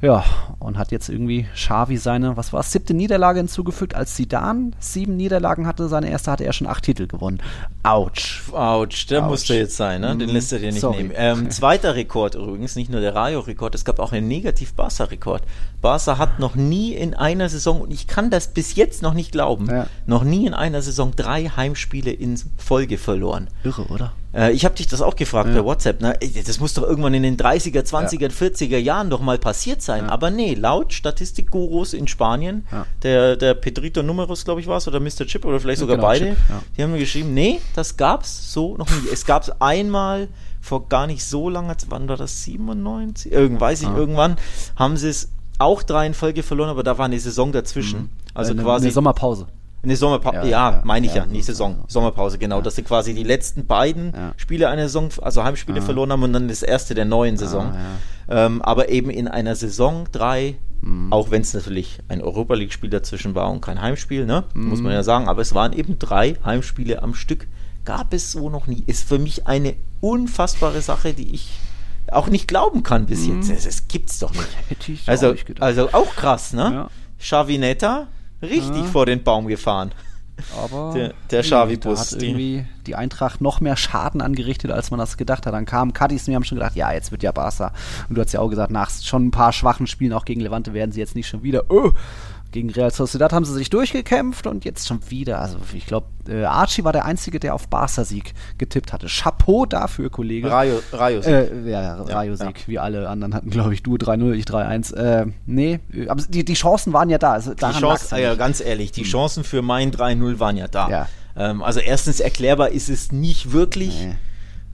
Ja, und hat jetzt irgendwie Xavi seine, was war es, siebte Niederlage hinzugefügt. Als Zidane sieben Niederlagen hatte, seine erste hatte er schon acht Titel gewonnen. Autsch. Autsch, der Ouch. musste jetzt sein, ne? Den lässt er dir nicht Sorry. nehmen. Ähm, zweiter Rekord übrigens, nicht nur der Rayo-Rekord, es gab auch einen Negativ-Barca-Rekord. Barca hat noch nie in einer Saison, und ich kann das bis jetzt noch nicht glauben, ja. noch nie in einer Saison drei Heimspiele in Folge verloren. Irre, oder? Äh, ich habe dich das auch gefragt ja. per WhatsApp. Ne? Das muss doch irgendwann in den 30er, 20er, ja. 40er Jahren doch mal passiert sein. Aber nee, laut Statistikgurus in Spanien, der, der Pedrito Numerus, glaube ich, war es, oder Mr. Chip, oder vielleicht sogar genau, beide, die haben mir geschrieben, nee, das gab es so noch nie. Es gab es einmal vor gar nicht so langer Zeit, wann war das, 97? Irgend, weiß ich, ah. irgendwann haben sie es auch drei in Folge verloren, aber da war eine Saison dazwischen. Mhm. Also eine, quasi. Eine Sommerpause. Eine Sommerpause, ja, ja, ja, meine ich ja, nicht Saison, Sommerpause, genau. Dass sie quasi die letzten beiden Spiele einer Saison, also Heimspiele verloren haben und dann das erste der neuen Saison. Ähm, aber eben in einer Saison drei, mhm. auch wenn es natürlich ein Europa League-Spiel dazwischen war und kein Heimspiel, ne? Mhm. Muss man ja sagen, aber es waren eben drei Heimspiele am Stück. Gab es so noch nie. Ist für mich eine unfassbare Sache, die ich auch nicht glauben kann bis mhm. jetzt. Das, das gibt's doch nicht. Hätte ich also, auch nicht gedacht. also auch krass, ne? Ja. Chavinetta richtig ja. vor den Baum gefahren. Aber der, der Xavi-Bus. hat irgendwie die Eintracht noch mehr Schaden angerichtet, als man das gedacht hat. Dann kam Cadiz und wir haben schon gedacht, ja, jetzt wird ja Barca. Und du hast ja auch gesagt, nach schon ein paar schwachen Spielen auch gegen Levante werden sie jetzt nicht schon wieder, oh, gegen Real Sociedad haben sie sich durchgekämpft und jetzt schon wieder. Also ich glaube, äh, Archie war der Einzige, der auf Barca-Sieg getippt hatte. Chapeau dafür, Kollege. Rayo, Rayo Sieg. Äh, ja, Rayo Sieg, ja. wie alle anderen hatten, glaube ich, du 3-0, ich 3-1. Äh, nee, aber die, die Chancen waren ja da. Also die Chancen, ja, ganz ehrlich, die hm. Chancen für mein 3-0 waren ja da. Ja. Ähm, also erstens erklärbar ist es nicht wirklich. Nee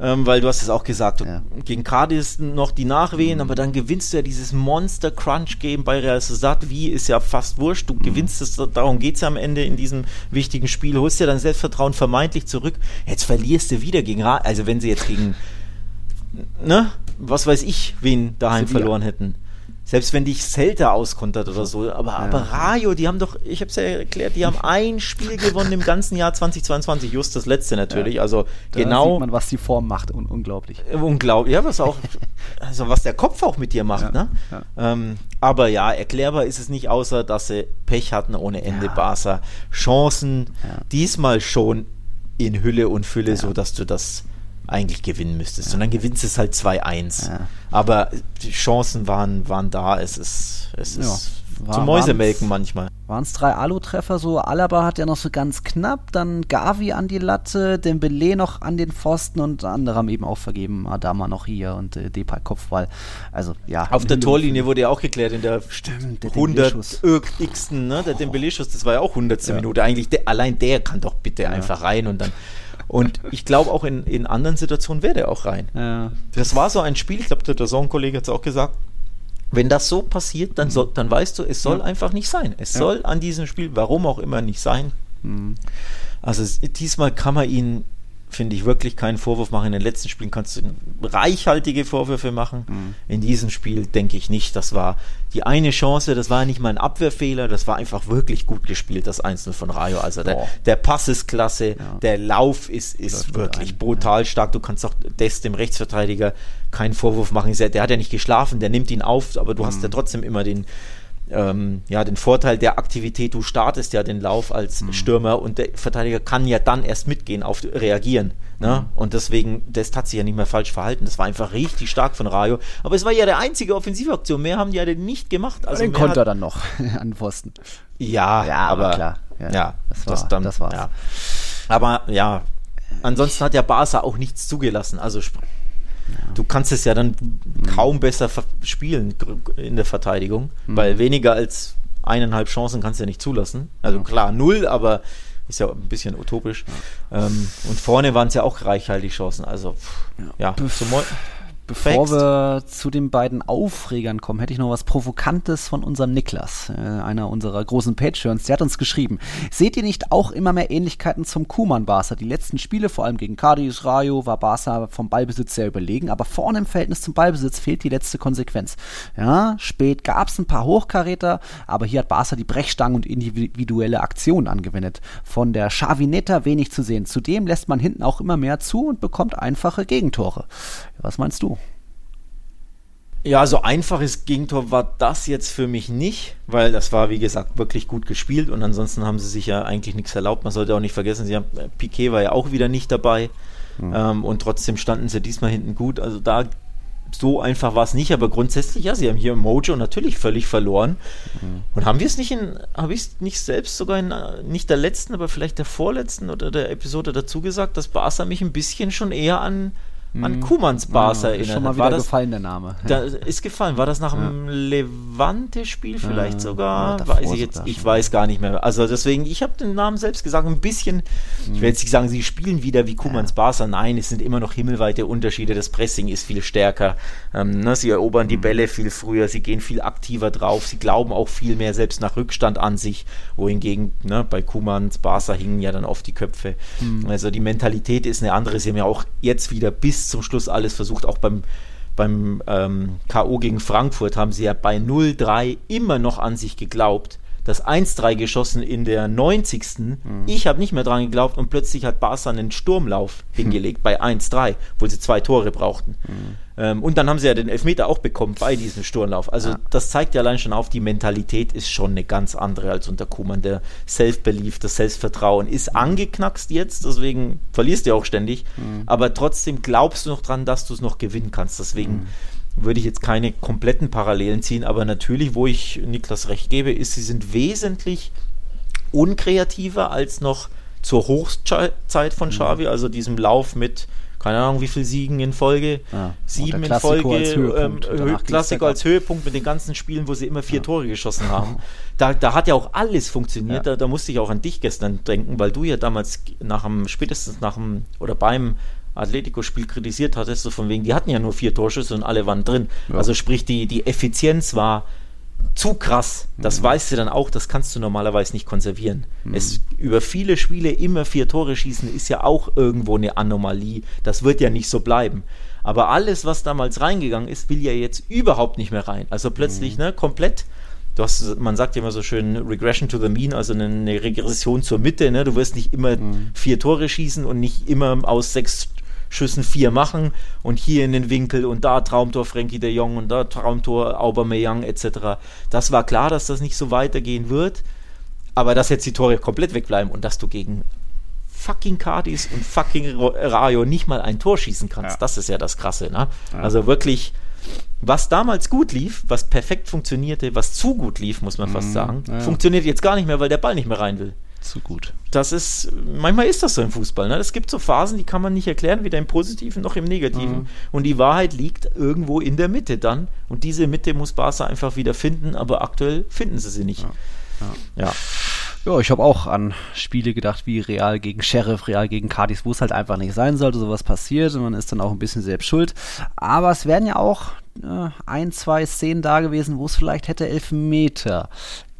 ähm, weil du hast es auch gesagt, ja. gegen Cadiz noch die Nachwehen, mhm. aber dann gewinnst du ja dieses Monster Crunch Game bei Real Sociedad, wie ist ja fast wurscht, du mhm. gewinnst es, darum geht es ja am Ende in diesem wichtigen Spiel, holst dir dein Selbstvertrauen vermeintlich zurück, jetzt verlierst du wieder gegen, Ra also wenn sie jetzt gegen, ne, was weiß ich, wen daheim Sevilla. verloren hätten. Selbst wenn dich Celta auskontert oder so. Aber, ja. aber Rayo, die haben doch, ich habe es ja erklärt, die haben ein Spiel gewonnen im ganzen Jahr 2022, just das letzte natürlich. Ja. Also da genau. sieht man, was die Form macht. Un unglaublich. Äh, unglaublich. Ja, was auch, also was der Kopf auch mit dir macht. Ja. Ne? Ähm, aber ja, erklärbar ist es nicht, außer dass sie Pech hatten ohne Ende. Barca Chancen diesmal schon in Hülle und Fülle, so dass du das eigentlich gewinnen müsstest. Ja. Und dann gewinnst es halt 2-1. Ja. Aber die Chancen waren, waren da. Es ist, es ja. ist war, zum Mäusemelken manchmal. Waren es drei Alu-Treffer so? Alaba hat ja noch so ganz knapp, dann Gavi an die Latte, Dembele noch an den Pfosten und andere haben eben auch vergeben, Adama noch hier und äh, Depay Kopfball. Also ja. Auf der Torlinie wurde ja auch geklärt in der, Stimmt, der 100 x ne? Der Dembele-Schuss, das war ja auch 100. Ja. Minute. Eigentlich der, allein der kann doch bitte ja. einfach rein und dann und ich glaube auch in, in anderen Situationen wäre der auch rein. Ja. Das war so ein Spiel, ich glaube, der Dazon-Kollege hat es auch gesagt, wenn das so passiert, dann, soll, dann weißt du, es soll ja. einfach nicht sein. Es ja. soll an diesem Spiel, warum auch immer, nicht sein. Mhm. Also diesmal kann man ihn finde ich wirklich keinen Vorwurf machen. In den letzten Spielen kannst du reichhaltige Vorwürfe machen. Mhm. In diesem Spiel denke ich nicht. Das war die eine Chance, das war nicht mal ein Abwehrfehler, das war einfach wirklich gut gespielt, das Einzelne von Rayo. Also der, der Pass ist klasse, ja. der Lauf ist, ist wirklich ein, brutal ja. stark. Du kannst auch Des, dem Rechtsverteidiger, keinen Vorwurf machen. Der hat ja nicht geschlafen, der nimmt ihn auf, aber du mhm. hast ja trotzdem immer den, ähm, ja, den Vorteil der Aktivität, du startest ja den Lauf als mhm. Stürmer und der Verteidiger kann ja dann erst mitgehen, auf reagieren. Ne? Mhm. Und deswegen, das hat sich ja nicht mehr falsch verhalten. Das war einfach richtig stark von Rayo. Aber es war ja der einzige Offensivaktion. Mehr haben die ja nicht gemacht. Also den konnte er dann noch an Pfosten. Ja, ja aber, aber klar. Ja, ja, das, war, das, dann, das war's. Ja. Aber ja, ansonsten hat ja Barca auch nichts zugelassen. Also Du kannst es ja dann kaum besser spielen in der Verteidigung, mhm. weil weniger als eineinhalb Chancen kannst du ja nicht zulassen. Also klar, null, aber ist ja ein bisschen utopisch. Ähm, und vorne waren es ja auch reichhaltig Chancen. Also, ja, ja zum Bevor Fängst. wir zu den beiden Aufregern kommen, hätte ich noch was Provokantes von unserem Niklas, äh, einer unserer großen Patreons. Der hat uns geschrieben: Seht ihr nicht auch immer mehr Ähnlichkeiten zum Kuman-Barca? Die letzten Spiele, vor allem gegen Cadiz, Rayo, war Barca vom Ballbesitz sehr überlegen, aber vorne im Verhältnis zum Ballbesitz fehlt die letzte Konsequenz. Ja, spät gab es ein paar Hochkaräter, aber hier hat Barca die Brechstangen und individuelle Aktionen angewendet. Von der Chavinetta wenig zu sehen. Zudem lässt man hinten auch immer mehr zu und bekommt einfache Gegentore. Was meinst du? Ja, so einfaches Gegentor war das jetzt für mich nicht, weil das war, wie gesagt, wirklich gut gespielt und ansonsten haben sie sich ja eigentlich nichts erlaubt. Man sollte auch nicht vergessen, sie haben, äh, Piquet war ja auch wieder nicht dabei mhm. ähm, und trotzdem standen sie diesmal hinten gut. Also da so einfach war es nicht, aber grundsätzlich, ja, sie haben hier Mojo natürlich völlig verloren. Mhm. Und haben wir es nicht in, habe ich es nicht selbst sogar in, äh, nicht der letzten, aber vielleicht der vorletzten oder der Episode dazu gesagt, dass Barca mich ein bisschen schon eher an an hm. Kumans Bars ja, erinnert. Schon mal wieder das, gefallen, der Name. Da ist gefallen. War das nach dem ja. Levante-Spiel vielleicht ja, sogar? Weiß ich jetzt, ich weiß gar nicht mehr. Also deswegen, ich habe den Namen selbst gesagt, ein bisschen, mhm. ich will jetzt nicht sagen, sie spielen wieder wie Kumans Barca. Nein, es sind immer noch himmelweite Unterschiede. Das Pressing ist viel stärker. Ähm, ne, sie erobern mhm. die Bälle viel früher, sie gehen viel aktiver drauf, sie glauben auch viel mehr selbst nach Rückstand an sich, wohingegen ne, bei Kumans Barca hingen ja dann oft die Köpfe. Mhm. Also die Mentalität ist eine andere. Sie haben ja auch jetzt wieder bis bis zum Schluss alles versucht. Auch beim, beim ähm, K.O. gegen Frankfurt haben sie ja bei 0-3 immer noch an sich geglaubt das 1-3 geschossen in der 90. Mhm. Ich habe nicht mehr dran geglaubt und plötzlich hat Barca einen Sturmlauf hingelegt bei 1-3, wo sie zwei Tore brauchten. Mhm. Ähm, und dann haben sie ja den Elfmeter auch bekommen bei diesem Sturmlauf. Also ja. das zeigt ja allein schon auf, die Mentalität ist schon eine ganz andere als unter Kuman. Der Self-Belief, das Selbstvertrauen ist angeknackst jetzt, deswegen verlierst du ja auch ständig. Mhm. Aber trotzdem glaubst du noch dran, dass du es noch gewinnen kannst. Deswegen mhm würde ich jetzt keine kompletten Parallelen ziehen, aber natürlich, wo ich Niklas recht gebe, ist, sie sind wesentlich unkreativer als noch zur Hochzeit von mhm. Xavi, mhm. also diesem Lauf mit keine Ahnung, wie viele Siegen in Folge, ja. sieben in Folge, als ähm, Klassiker als Höhepunkt mit den ganzen Spielen, wo sie immer vier ja. Tore geschossen haben. Da, da hat ja auch alles funktioniert. Ja. Da, da musste ich auch an dich gestern denken, weil du ja damals nach dem, spätestens nach dem oder beim Atletico-Spiel kritisiert hattest, so von wegen, die hatten ja nur vier Torschüsse und alle waren drin. Also sprich, die, die Effizienz war zu krass. Das mhm. weißt du dann auch, das kannst du normalerweise nicht konservieren. Mhm. Es über viele Spiele immer vier Tore schießen, ist ja auch irgendwo eine Anomalie. Das wird ja nicht so bleiben. Aber alles, was damals reingegangen ist, will ja jetzt überhaupt nicht mehr rein. Also plötzlich, mhm. ne, komplett du hast, man sagt ja immer so schön Regression to the mean, also eine, eine Regression zur Mitte. Ne? Du wirst nicht immer mhm. vier Tore schießen und nicht immer aus sechs Schüssen vier machen und hier in den Winkel und da Traumtor Frankie de Jong und da Traumtor Aubameyang etc. Das war klar, dass das nicht so weitergehen wird, aber dass jetzt die Tore komplett wegbleiben und dass du gegen fucking Cardis und fucking Rayo nicht mal ein Tor schießen kannst, ja. das ist ja das Krasse. Ne? Ja. Also wirklich, was damals gut lief, was perfekt funktionierte, was zu gut lief, muss man fast mhm. sagen, ja. funktioniert jetzt gar nicht mehr, weil der Ball nicht mehr rein will zu gut. Das ist, manchmal ist das so im Fußball. Ne? Es gibt so Phasen, die kann man nicht erklären, weder im Positiven noch im Negativen. Mhm. Und die Wahrheit liegt irgendwo in der Mitte dann. Und diese Mitte muss Barca einfach wieder finden, aber aktuell finden sie sie nicht. Ja. ja. ja. Ja, ich habe auch an Spiele gedacht wie Real gegen Sheriff, Real gegen Cardis, wo es halt einfach nicht sein sollte, sowas passiert und man ist dann auch ein bisschen selbst schuld. Aber es werden ja auch äh, ein, zwei Szenen da gewesen, wo es vielleicht hätte Elfmeter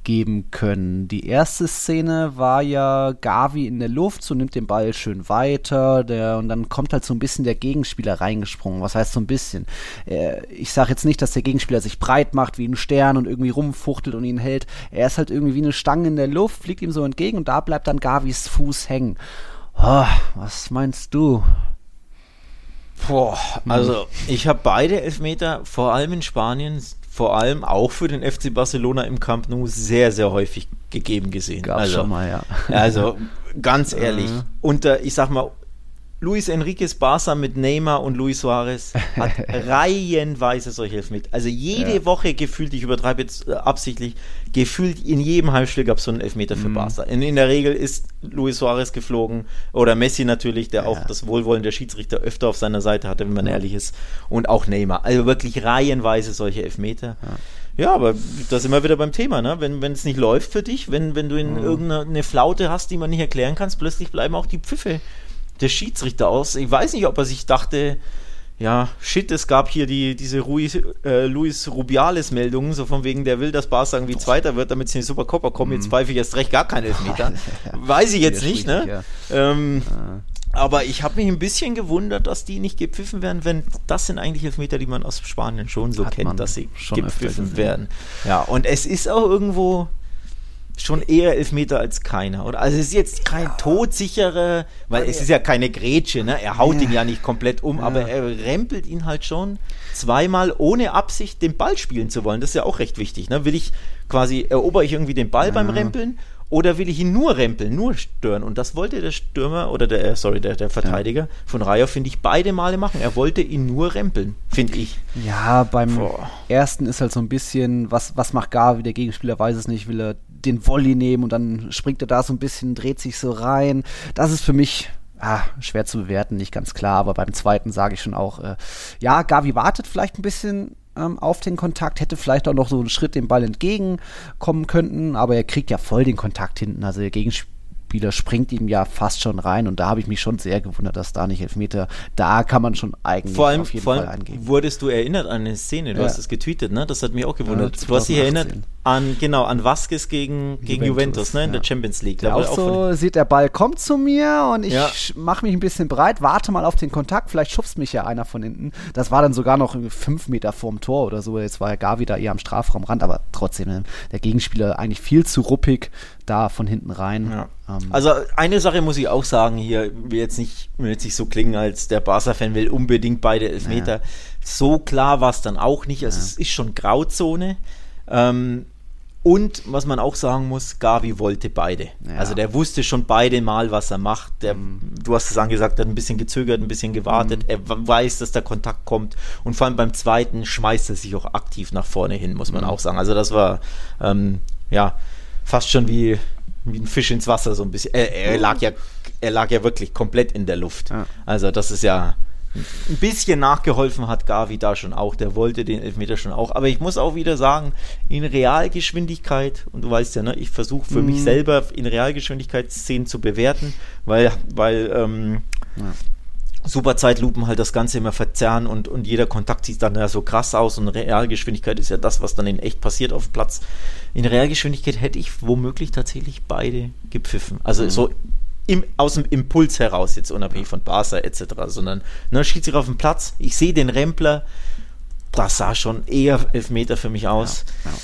geben können. Die erste Szene war ja Gavi in der Luft, so nimmt den Ball schön weiter, der, und dann kommt halt so ein bisschen der Gegenspieler reingesprungen. Was heißt so ein bisschen? Äh, ich sage jetzt nicht, dass der Gegenspieler sich breit macht wie ein Stern und irgendwie rumfuchtelt und ihn hält. Er ist halt irgendwie wie eine Stange in der Luft, fliegt ihm so entgegen und da bleibt dann Gavis Fuß hängen. Oh, was meinst du? Boah, also ich habe beide Elfmeter, vor allem in Spanien, vor allem auch für den FC Barcelona im Camp Nou sehr, sehr häufig gegeben gesehen. Gab also, schon mal, ja. Also ganz ehrlich, unter, ich sag mal, Luis Enriquez Barca mit Neymar und Luis Suarez hat reihenweise solche Elfmeter. Also jede ja. Woche gefühlt, ich übertreibe jetzt äh, absichtlich, gefühlt in jedem Halbspiel gab es so einen Elfmeter für mhm. Barca. In, in, der Regel ist Luis Suarez geflogen oder Messi natürlich, der ja. auch das Wohlwollen der Schiedsrichter öfter auf seiner Seite hatte, wenn man ja. ehrlich ist. Und auch Neymar. Also wirklich reihenweise solche Elfmeter. Ja, aber da sind wir wieder beim Thema, ne? Wenn es nicht läuft für dich, wenn, wenn du in mhm. irgendeine Flaute hast, die man nicht erklären kannst, plötzlich bleiben auch die Pfiffe der Schiedsrichter aus. Ich weiß nicht, ob er sich dachte, ja, shit, es gab hier die, diese Ruiz, äh, Luis Rubiales-Meldungen, so von wegen, der will, dass Barca irgendwie Doch. Zweiter wird, damit sie in die Supercopper kommen. Jetzt mhm. pfeife ich erst recht gar keine Elfmeter. Weiß ich jetzt nicht, ne? Ja. Ähm, ja. Aber ich habe mich ein bisschen gewundert, dass die nicht gepfiffen werden, wenn das sind eigentlich Elfmeter, die man aus Spanien schon so Hat kennt, dass sie gepfiffen werden. Ja, und es ist auch irgendwo, schon eher Elfmeter als keiner, oder? Also es ist jetzt kein ja. todsicherer, weil es ist ja keine Grätsche, ne? Er haut ja. ihn ja nicht komplett um, ja. aber er rempelt ihn halt schon zweimal ohne Absicht den Ball spielen zu wollen. Das ist ja auch recht wichtig, ne? Will ich quasi, erober ich irgendwie den Ball beim Rempeln oder will ich ihn nur rempeln, nur stören? Und das wollte der Stürmer oder der, äh, sorry, der, der Verteidiger ja. von Rayo, finde ich, beide Male machen. Er wollte ihn nur rempeln, finde ich. Ja, beim Boah. ersten ist halt so ein bisschen, was, was macht Gavi? Der Gegenspieler weiß es nicht, will er den Volley nehmen und dann springt er da so ein bisschen, dreht sich so rein. Das ist für mich ah, schwer zu bewerten, nicht ganz klar, aber beim zweiten sage ich schon auch, äh, ja, Gavi wartet vielleicht ein bisschen ähm, auf den Kontakt, hätte vielleicht auch noch so einen Schritt dem Ball entgegenkommen können, aber er kriegt ja voll den Kontakt hinten, also der Gegenspieler Spieler springt ihm ja fast schon rein und da habe ich mich schon sehr gewundert, dass da nicht Elfmeter, da kann man schon eigentlich vor allem, auf jeden vor allem Fall angehen. Wurdest du erinnert an eine Szene, du ja. hast es getweetet, ne? Das hat mich auch gewundert. Ja, du hast dich erinnert an, genau, an Vasquez gegen, gegen Juventus, Juventus ne? In ja. der Champions League. Da auch, auch so sieht der Ball kommt zu mir und ich mache mich ein bisschen breit, warte mal auf den Kontakt, vielleicht schubst mich ja einer von hinten. Das war dann sogar noch fünf Meter vorm Tor oder so. Jetzt war ja Gavi da eher am Strafraumrand, aber trotzdem ne, der Gegenspieler eigentlich viel zu ruppig da von hinten rein. Ja. Ähm, also eine Sache muss ich auch sagen hier, will jetzt nicht, will jetzt nicht so klingen, als der Barca-Fan will unbedingt beide Elfmeter. Ja. So klar war es dann auch nicht. Also ja. es ist schon Grauzone. Ähm, und was man auch sagen muss, Gavi wollte beide. Ja. Also der wusste schon beide mal, was er macht. Der, mhm. Du hast es angesagt, er hat ein bisschen gezögert, ein bisschen gewartet. Mhm. Er weiß, dass der Kontakt kommt. Und vor allem beim zweiten schmeißt er sich auch aktiv nach vorne hin, muss man mhm. auch sagen. Also das war ähm, ja fast schon wie, wie ein Fisch ins Wasser, so ein bisschen. Er, er lag ja, er lag ja wirklich komplett in der Luft. Ja. Also das ist ja ein bisschen nachgeholfen hat Gavi da schon auch. Der wollte den Elfmeter schon auch. Aber ich muss auch wieder sagen, in Realgeschwindigkeit, und du weißt ja, ne, ich versuche für mm. mich mhm. selber in Realgeschwindigkeit Szenen zu bewerten, weil, weil ähm, ja. Superzeitlupen halt das Ganze immer verzerren und, und jeder Kontakt sieht dann ja so krass aus und Realgeschwindigkeit ist ja das, was dann in echt passiert auf dem Platz. In Realgeschwindigkeit hätte ich womöglich tatsächlich beide gepfiffen. Also mhm. so im, aus dem Impuls heraus, jetzt unabhängig von Barca etc., sondern ne, Schiedsrichter auf dem Platz, ich sehe den Rempler, das sah schon eher Elfmeter für mich aus. Ja, ja.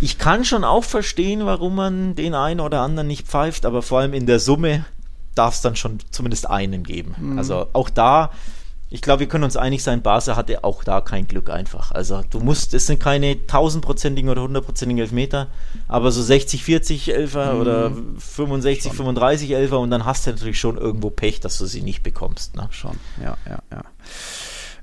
Ich kann schon auch verstehen, warum man den einen oder anderen nicht pfeift, aber vor allem in der Summe darf es dann schon zumindest einen geben. Mhm. Also auch da, ich glaube, wir können uns einig sein, Basel hatte auch da kein Glück einfach. Also du musst, es sind keine tausendprozentigen oder hundertprozentigen Elfmeter, aber so 60, 40 Elfer mhm. oder 65, schon. 35 Elfer und dann hast du natürlich schon irgendwo Pech, dass du sie nicht bekommst. Ne? Schon, ja, ja, ja.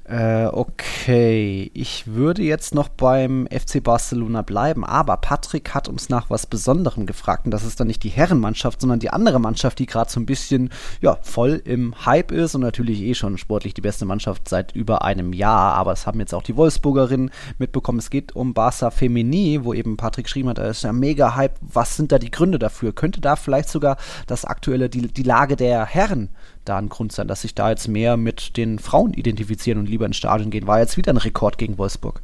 Äh, okay, ich würde jetzt noch beim FC Barcelona bleiben, aber Patrick hat uns nach was Besonderem gefragt und das ist dann nicht die Herrenmannschaft, sondern die andere Mannschaft, die gerade so ein bisschen ja, voll im Hype ist und natürlich eh schon sportlich die beste Mannschaft seit über einem Jahr, aber das haben jetzt auch die Wolfsburgerinnen mitbekommen. Es geht um Barca Femini, wo eben Patrick geschrieben hat, da ist ja mega Hype. Was sind da die Gründe dafür? Könnte da vielleicht sogar das aktuelle, die, die Lage der Herren da ein Grund sein, dass sich da jetzt mehr mit den Frauen identifizieren und lieber ins Stadion gehen. War jetzt wieder ein Rekord gegen Wolfsburg.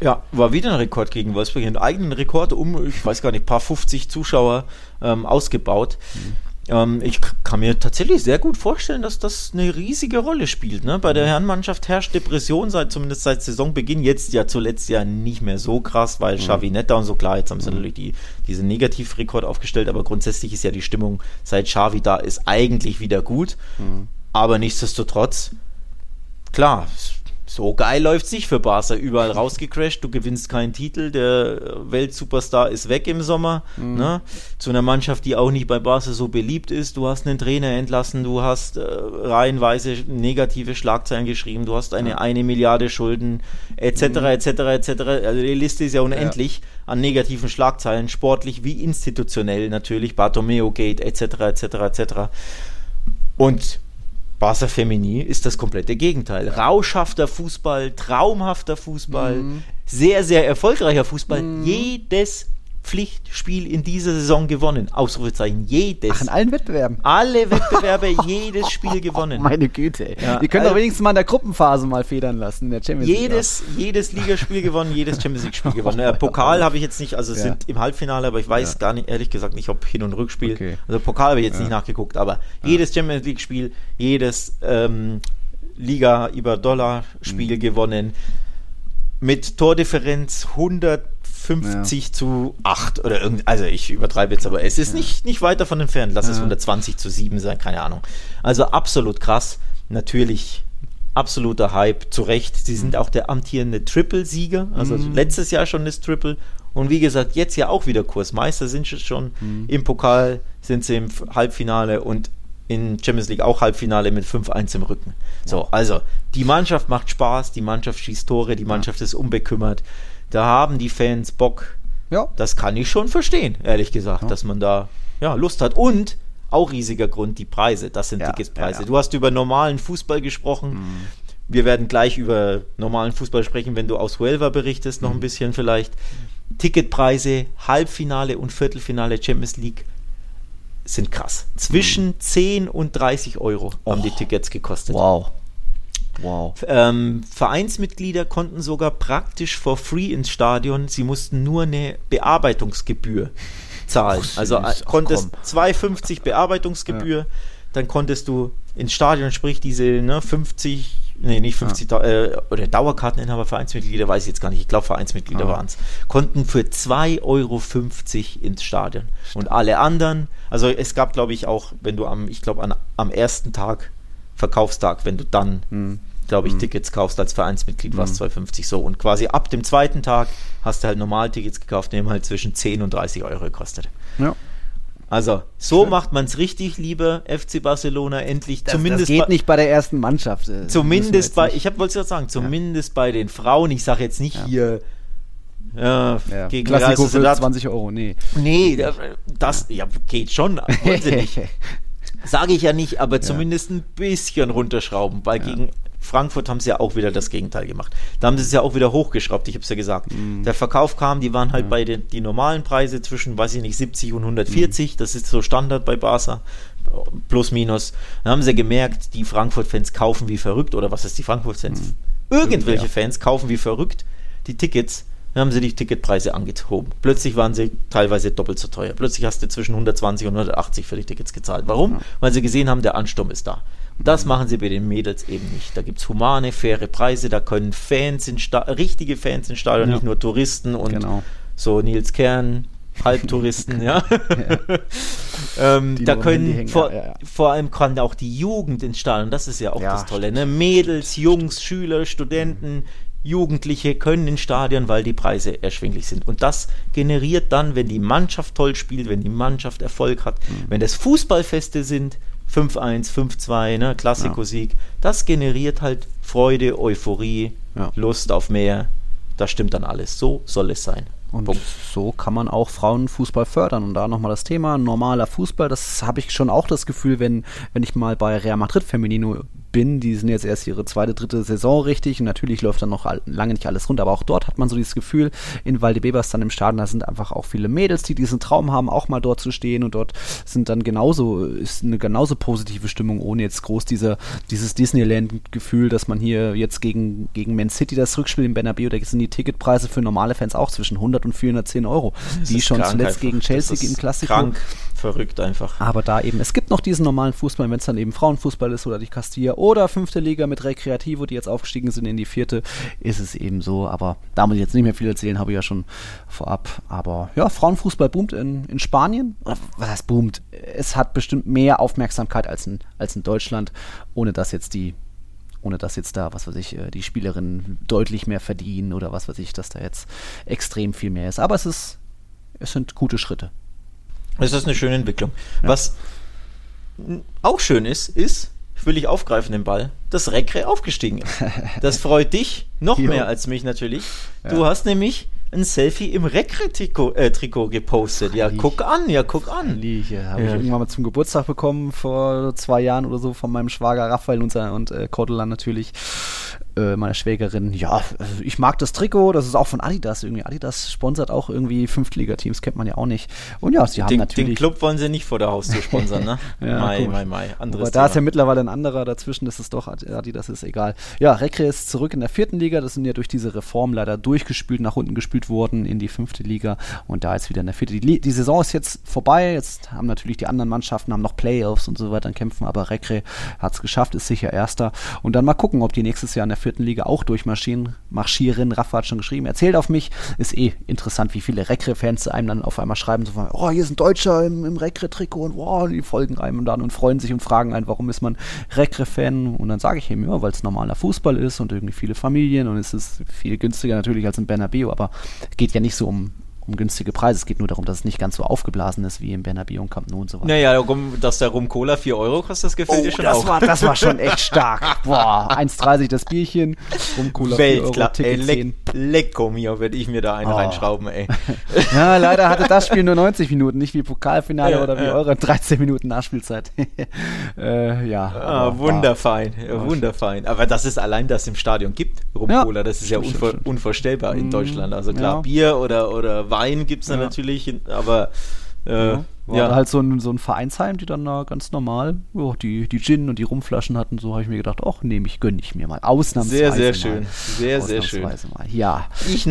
Ja, war wieder ein Rekord gegen Wolfsburg. Einen eigenen Rekord um, ich weiß gar nicht, paar 50 Zuschauer ähm, ausgebaut. Mhm. Ähm, ich kann mir tatsächlich sehr gut vorstellen, dass das eine riesige Rolle spielt. Ne? Bei der mhm. Herrenmannschaft herrscht Depression seit zumindest seit Saisonbeginn. Jetzt ja zuletzt ja nicht mehr so krass, weil mhm. Xavi und so klar, jetzt haben sie mhm. natürlich die, diesen Negativrekord aufgestellt, aber grundsätzlich ist ja die Stimmung seit Xavi da ist eigentlich wieder gut. Mhm. Aber nichtsdestotrotz, klar, so geil läuft es nicht für Barca. Überall rausgecrashed, du gewinnst keinen Titel, der Weltsuperstar ist weg im Sommer. Mhm. Ne? Zu einer Mannschaft, die auch nicht bei Barca so beliebt ist. Du hast einen Trainer entlassen, du hast äh, reihenweise negative Schlagzeilen geschrieben, du hast eine ja. eine Milliarde Schulden, etc., etc., etc. Also die Liste ist ja unendlich ja. an negativen Schlagzeilen, sportlich wie institutionell natürlich, Bartomeo Gate, etc., etc., etc. Und Barca Femini ist das komplette Gegenteil. Rauschhafter Fußball, traumhafter Fußball, mhm. sehr, sehr erfolgreicher Fußball. Mhm. Jedes Pflichtspiel in dieser Saison gewonnen. Ausrufezeichen. Jedes. Ach, in allen Wettbewerben. Alle Wettbewerbe, jedes Spiel gewonnen. Meine Güte. Ja, Die können also, doch wenigstens mal in der Gruppenphase mal federn lassen. der Champions jedes, League jedes Ligaspiel gewonnen, jedes Champions League Spiel gewonnen. Der Pokal habe ich jetzt nicht, also ja. sind im Halbfinale, aber ich weiß ja. gar nicht, ehrlich gesagt nicht, ob Hin- und Rückspiel. Okay. Also Pokal habe ich jetzt nicht nachgeguckt, aber jedes Champions League Spiel, jedes ähm, Liga über Dollar Spiel mhm. gewonnen mit Tordifferenz 150 ja. zu 8 oder irgend, also ich übertreibe jetzt, aber es ist ja. nicht, nicht weit davon entfernt. Lass ja. es 120 zu 7 sein, keine Ahnung. Also absolut krass. Natürlich absoluter Hype, zu Recht. Sie sind auch der amtierende Triple-Sieger, also mhm. letztes Jahr schon das Triple. Und wie gesagt, jetzt ja auch wieder Kursmeister sind sie schon. Mhm. Im Pokal sind sie im Halbfinale und in Champions League auch Halbfinale mit 5-1 im Rücken. So, also die Mannschaft macht Spaß, die Mannschaft schießt Tore, die Mannschaft ist unbekümmert. Da haben die Fans Bock. Ja. Das kann ich schon verstehen, ehrlich gesagt, ja. dass man da ja, Lust hat. Und auch riesiger Grund, die Preise. Das sind ja, Ticketspreise. Ja, du hast über normalen Fußball gesprochen. Mhm. Wir werden gleich über normalen Fußball sprechen, wenn du aus Huelva berichtest, noch mhm. ein bisschen vielleicht. Ticketpreise, Halbfinale und Viertelfinale Champions League sind krass. Zwischen mhm. 10 und 30 Euro oh. haben die Tickets gekostet. Wow. Wow. Ähm, Vereinsmitglieder konnten sogar praktisch for free ins Stadion. Sie mussten nur eine Bearbeitungsgebühr zahlen. Ach, also äh, konntest 2,50 Bearbeitungsgebühr, ja. dann konntest du ins Stadion, sprich diese ne, 50 nee, nicht 50, ja. äh, oder Dauerkarteninhaber, Vereinsmitglieder, weiß ich jetzt gar nicht, ich glaube Vereinsmitglieder ah. waren es, konnten für 2,50 Euro ins Stadion. Und alle anderen, also es gab, glaube ich, auch, wenn du am, ich glaube, am ersten Tag, Verkaufstag, wenn du dann, hm. glaube ich, hm. Tickets kaufst als Vereinsmitglied, hm. war es 2,50 so. Und quasi ab dem zweiten Tag hast du halt normal Tickets gekauft, die haben halt zwischen 10 und 30 Euro gekostet. Ja. Also, so Schön. macht man es richtig, lieber FC Barcelona, endlich. Das, zumindest das geht nicht bei der ersten Mannschaft. Äh, zumindest bei, ich wollte es ja sagen, zumindest ja. bei den Frauen. Ich sage jetzt nicht ja. hier. Ja, ja. gegen Klassiko für 20 Euro, nee. Nee, das ja. geht schon, wollen sie nicht. Sage ich ja nicht, aber zumindest ein bisschen runterschrauben, weil gegen Frankfurt haben sie ja auch wieder das Gegenteil gemacht. Da haben sie es ja auch wieder hochgeschraubt, ich habe es ja gesagt. Mhm. Der Verkauf kam, die waren halt mhm. bei den die normalen Preise zwischen, weiß ich nicht, 70 und 140. Mhm. Das ist so Standard bei Barca. Plus, minus. Dann haben sie gemerkt, die Frankfurt-Fans kaufen wie verrückt, oder was ist die Frankfurt-Fans? Mhm. Irgendwelche Fans kaufen wie verrückt die Tickets dann haben sie die Ticketpreise angehoben. Plötzlich waren sie teilweise doppelt so teuer. Plötzlich hast du zwischen 120 und 180 für die Tickets gezahlt. Warum? Weil sie gesehen haben, der Ansturm ist da. Das machen sie bei den Mädels eben nicht. Da gibt es humane, faire Preise, da können Fans in Sta richtige Fans in Stadion, ja. nicht nur Touristen und genau. so Nils Kern, Halbtouristen, ja. ja. ähm, da können vor, ja, vor, allem kann auch die Jugend ins Stadion, das ist ja auch das Tolle, ne? Mädels, Jungs, Schüler, Studenten, mhm. Jugendliche können ins Stadion, weil die Preise erschwinglich sind. Und das generiert dann, wenn die Mannschaft toll spielt, wenn die Mannschaft Erfolg hat, mhm. wenn das Fußballfeste sind, 5-1, 5-2, ne, Klassikosieg. Ja. Das generiert halt Freude, Euphorie, ja. Lust auf mehr. Das stimmt dann alles. So soll es sein. Und Punkt. so kann man auch Frauenfußball fördern. Und da nochmal das Thema normaler Fußball. Das habe ich schon auch das Gefühl, wenn, wenn ich mal bei Real Madrid Feminino bin. Die sind jetzt erst ihre zweite, dritte Saison richtig und natürlich läuft dann noch lange nicht alles rund, aber auch dort hat man so dieses Gefühl, in Valdebebas dann im Stadion, da sind einfach auch viele Mädels, die diesen Traum haben, auch mal dort zu stehen und dort sind dann genauso, ist eine genauso positive Stimmung, ohne jetzt groß dieser, dieses Disneyland-Gefühl, dass man hier jetzt gegen, gegen Man City das Rückspiel im Bernabeu, da sind die Ticketpreise für normale Fans auch zwischen 100 und 410 Euro, das die schon zuletzt einfach. gegen Chelsea im Klassiko. Krank, verrückt einfach. Aber da eben, es gibt noch diesen normalen Fußball, wenn es dann eben Frauenfußball ist oder die Castilla oder fünfte Liga mit Recreativo, die jetzt aufgestiegen sind in die vierte, ist es eben so. Aber da muss ich jetzt nicht mehr viel erzählen, habe ich ja schon vorab. Aber ja, Frauenfußball boomt in, in Spanien. was heißt boomt? Es hat bestimmt mehr Aufmerksamkeit als in, als in Deutschland, ohne dass jetzt die ohne dass jetzt da, was weiß ich, äh, die Spielerinnen deutlich mehr verdienen oder was weiß ich, dass da jetzt extrem viel mehr ist. Aber es ist, es sind gute Schritte. Es ist eine schöne Entwicklung. Ja. Was auch schön ist, ist, will ich aufgreifen den Ball, dass Rekre aufgestiegen ist. Das freut dich noch mehr als mich natürlich. Ja. Du hast nämlich ein Selfie im Rekre-Trikot äh, gepostet. Ja, guck an, ja, guck an. Liege. Habe ja. ich irgendwann mal zum Geburtstag bekommen, vor zwei Jahren oder so, von meinem Schwager Raphael und, und äh, Cordolan natürlich äh, meiner Schwägerin, ja, also ich mag das Trikot, das ist auch von Adidas irgendwie. Adidas sponsert auch irgendwie Fünftliga-Teams, kennt man ja auch nicht. Und ja, sie haben den, natürlich. Den Club wollen sie nicht vor der Haustür sponsern, ne? ja, mai, mai, mai. Anderes Aber da ist ja mittlerweile ein anderer dazwischen, das ist doch Adidas, ist egal. Ja, Rekre ist zurück in der vierten Liga, das sind ja durch diese Reform leider durchgespült, nach unten gespült worden in die fünfte Liga und da jetzt wieder in der vierten. Die, die Saison ist jetzt vorbei, jetzt haben natürlich die anderen Mannschaften haben noch Playoffs und so weiter kämpfen, aber Rekre hat es geschafft, ist sicher Erster. Und dann mal gucken, ob die nächstes Jahr in der vierten Liga auch durchmarschieren. Marschieren, Rafa hat schon geschrieben, erzählt auf mich. Ist eh interessant, wie viele Rekre-Fans einem dann auf einmal schreiben, so von, oh, hier ist ein Deutscher im, im Rekre-Trikot und wow, die folgen einem dann und freuen sich und fragen einen, warum ist man Rekre-Fan? Und dann sage ich ihm, ja, weil es normaler Fußball ist und irgendwie viele Familien und es ist viel günstiger natürlich als in Bernabeu, aber es geht ja nicht so um um günstige Preise. Es geht nur darum, dass es nicht ganz so aufgeblasen ist wie im Bernabeu und Camp Nou und so weiter. Naja, dass der Rum Cola 4 Euro kostet, das gefällt oh, dir schon das auch. War, das war schon echt stark. Boah, 1,30 das Bierchen, Rum Cola 4 Euro, Ticket ey, leck, Lecko mir, würde ich mir da einen oh. reinschrauben, ey. ja, leider hatte das Spiel nur 90 Minuten, nicht wie Pokalfinale ja, oder wie ja. eure 13 Minuten Nachspielzeit. äh, ja. Ah, wunderfein, ja, wunderfein. Aber dass es allein das im Stadion gibt, Rum Cola, das ist ja unvor, unvorstellbar in mm, Deutschland. Also klar, Bier oder, oder Wein gibt es dann natürlich, aber äh, ja. War ja. halt so ein, so ein Vereinsheim, die dann da ganz normal oh, die, die Gin und die Rumflaschen hatten. So habe ich mir gedacht, ach, nehme ich, gönne ich mir mal. Ausnahmsweise Sehr, sehr mal. schön. Sehr, sehr schön. Mal. Ja. Ich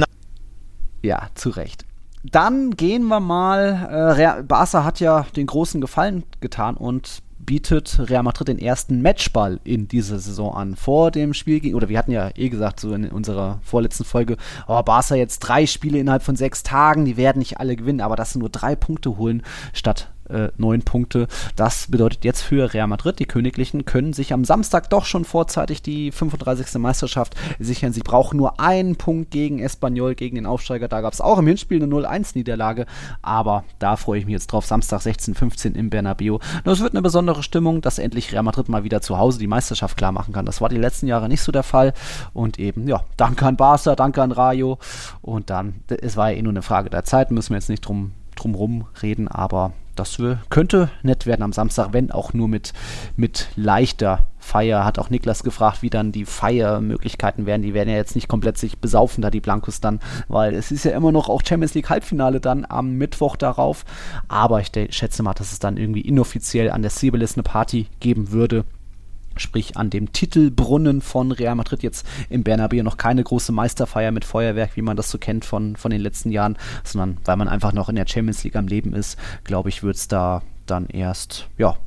ja, zu Recht. Dann gehen wir mal. Äh, Barca hat ja den großen Gefallen getan und bietet Real Madrid den ersten Matchball in dieser Saison an. Vor dem Spiel gegen, oder wir hatten ja eh gesagt, so in unserer vorletzten Folge, oh, Barca jetzt drei Spiele innerhalb von sechs Tagen, die werden nicht alle gewinnen, aber dass sie nur drei Punkte holen statt äh, neun Punkte. Das bedeutet jetzt für Real Madrid, die Königlichen können sich am Samstag doch schon vorzeitig die 35. Meisterschaft sichern. Sie brauchen nur einen Punkt gegen Espanyol, gegen den Aufsteiger. Da gab es auch im Hinspiel eine 0-1-Niederlage, aber da freue ich mich jetzt drauf. Samstag 16-15 im Bernabeu. Nur es wird eine besondere Stimmung, dass endlich Real Madrid mal wieder zu Hause die Meisterschaft klar machen kann. Das war die letzten Jahre nicht so der Fall. Und eben, ja, danke an Barca, danke an Rayo. Und dann, es war ja eh nur eine Frage der Zeit, müssen wir jetzt nicht drum drumrum reden, aber das könnte nett werden am Samstag, wenn auch nur mit, mit leichter Feier. Hat auch Niklas gefragt, wie dann die Feiermöglichkeiten werden. Die werden ja jetzt nicht komplett sich besaufen, da die Blancos dann, weil es ist ja immer noch auch Champions League Halbfinale dann am Mittwoch darauf. Aber ich schätze mal, dass es dann irgendwie inoffiziell an der Sibelis eine Party geben würde sprich an dem Titelbrunnen von Real Madrid jetzt im Bernabeu noch keine große Meisterfeier mit Feuerwerk, wie man das so kennt von, von den letzten Jahren, sondern weil man einfach noch in der Champions League am Leben ist, glaube ich, wird es da dann erst, ja,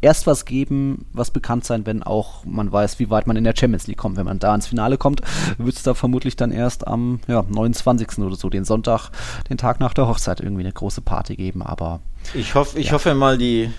erst was geben, was bekannt sein, wenn auch man weiß, wie weit man in der Champions League kommt. Wenn man da ins Finale kommt, wird es da vermutlich dann erst am ja, 29. oder so, den Sonntag, den Tag nach der Hochzeit, irgendwie eine große Party geben. Aber ich hoffe, ich ja. hoffe mal, die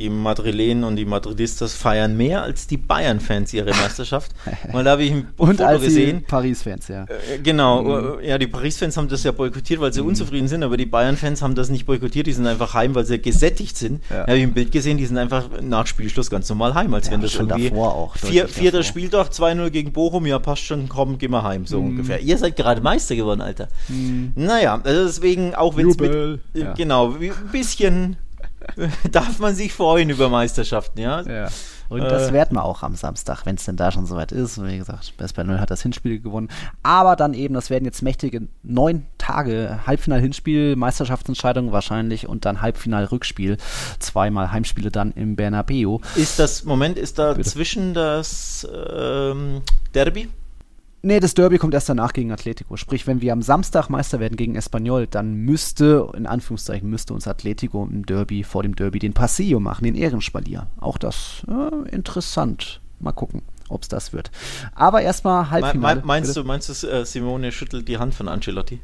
die Madrilenen und die Madridistas feiern mehr als die Bayern-Fans ihre Meisterschaft. Weil da habe ich ein und Foto als gesehen. Paris-Fans, ja. Äh, genau, mhm. ja, die Paris-Fans haben das ja boykottiert, weil sie mhm. unzufrieden sind, aber die Bayern-Fans haben das nicht boykottiert, die sind einfach heim, weil sie gesättigt sind. Ja. Da habe ich ein Bild gesehen, die sind einfach nach Spielschluss ganz normal heim, als ja, wenn das irgendwie auch, vier, vierter Spieltag, 2-0 gegen Bochum, ja passt schon, komm, geh mal heim, so mhm. ungefähr. Ihr seid gerade Meister geworden, Alter. Mhm. Naja, also deswegen, auch wenn es mit, äh, ja. genau, ein bisschen darf man sich freuen über Meisterschaften, ja. ja. Und das äh. werden wir auch am Samstag, wenn es denn da schon soweit ist. Wie gesagt, Best bei 0 hat das Hinspiel gewonnen. Aber dann eben, das werden jetzt mächtige neun Tage. Halbfinal-Hinspiel, Meisterschaftsentscheidung wahrscheinlich und dann Halbfinal-Rückspiel. Zweimal Heimspiele dann im Bernabeu. Ist das, Moment, ist da Bitte. zwischen das ähm, Derby? Nee, das Derby kommt erst danach gegen Atletico. Sprich, wenn wir am Samstag Meister werden gegen Espanyol, dann müsste, in Anführungszeichen, müsste uns Atletico im Derby, vor dem Derby, den Paseo machen, den Ehrenspalier. Auch das äh, interessant. Mal gucken, ob es das wird. Aber erstmal Halbfinale. Me meinst, du, meinst du, äh, Simone schüttelt die Hand von Ancelotti?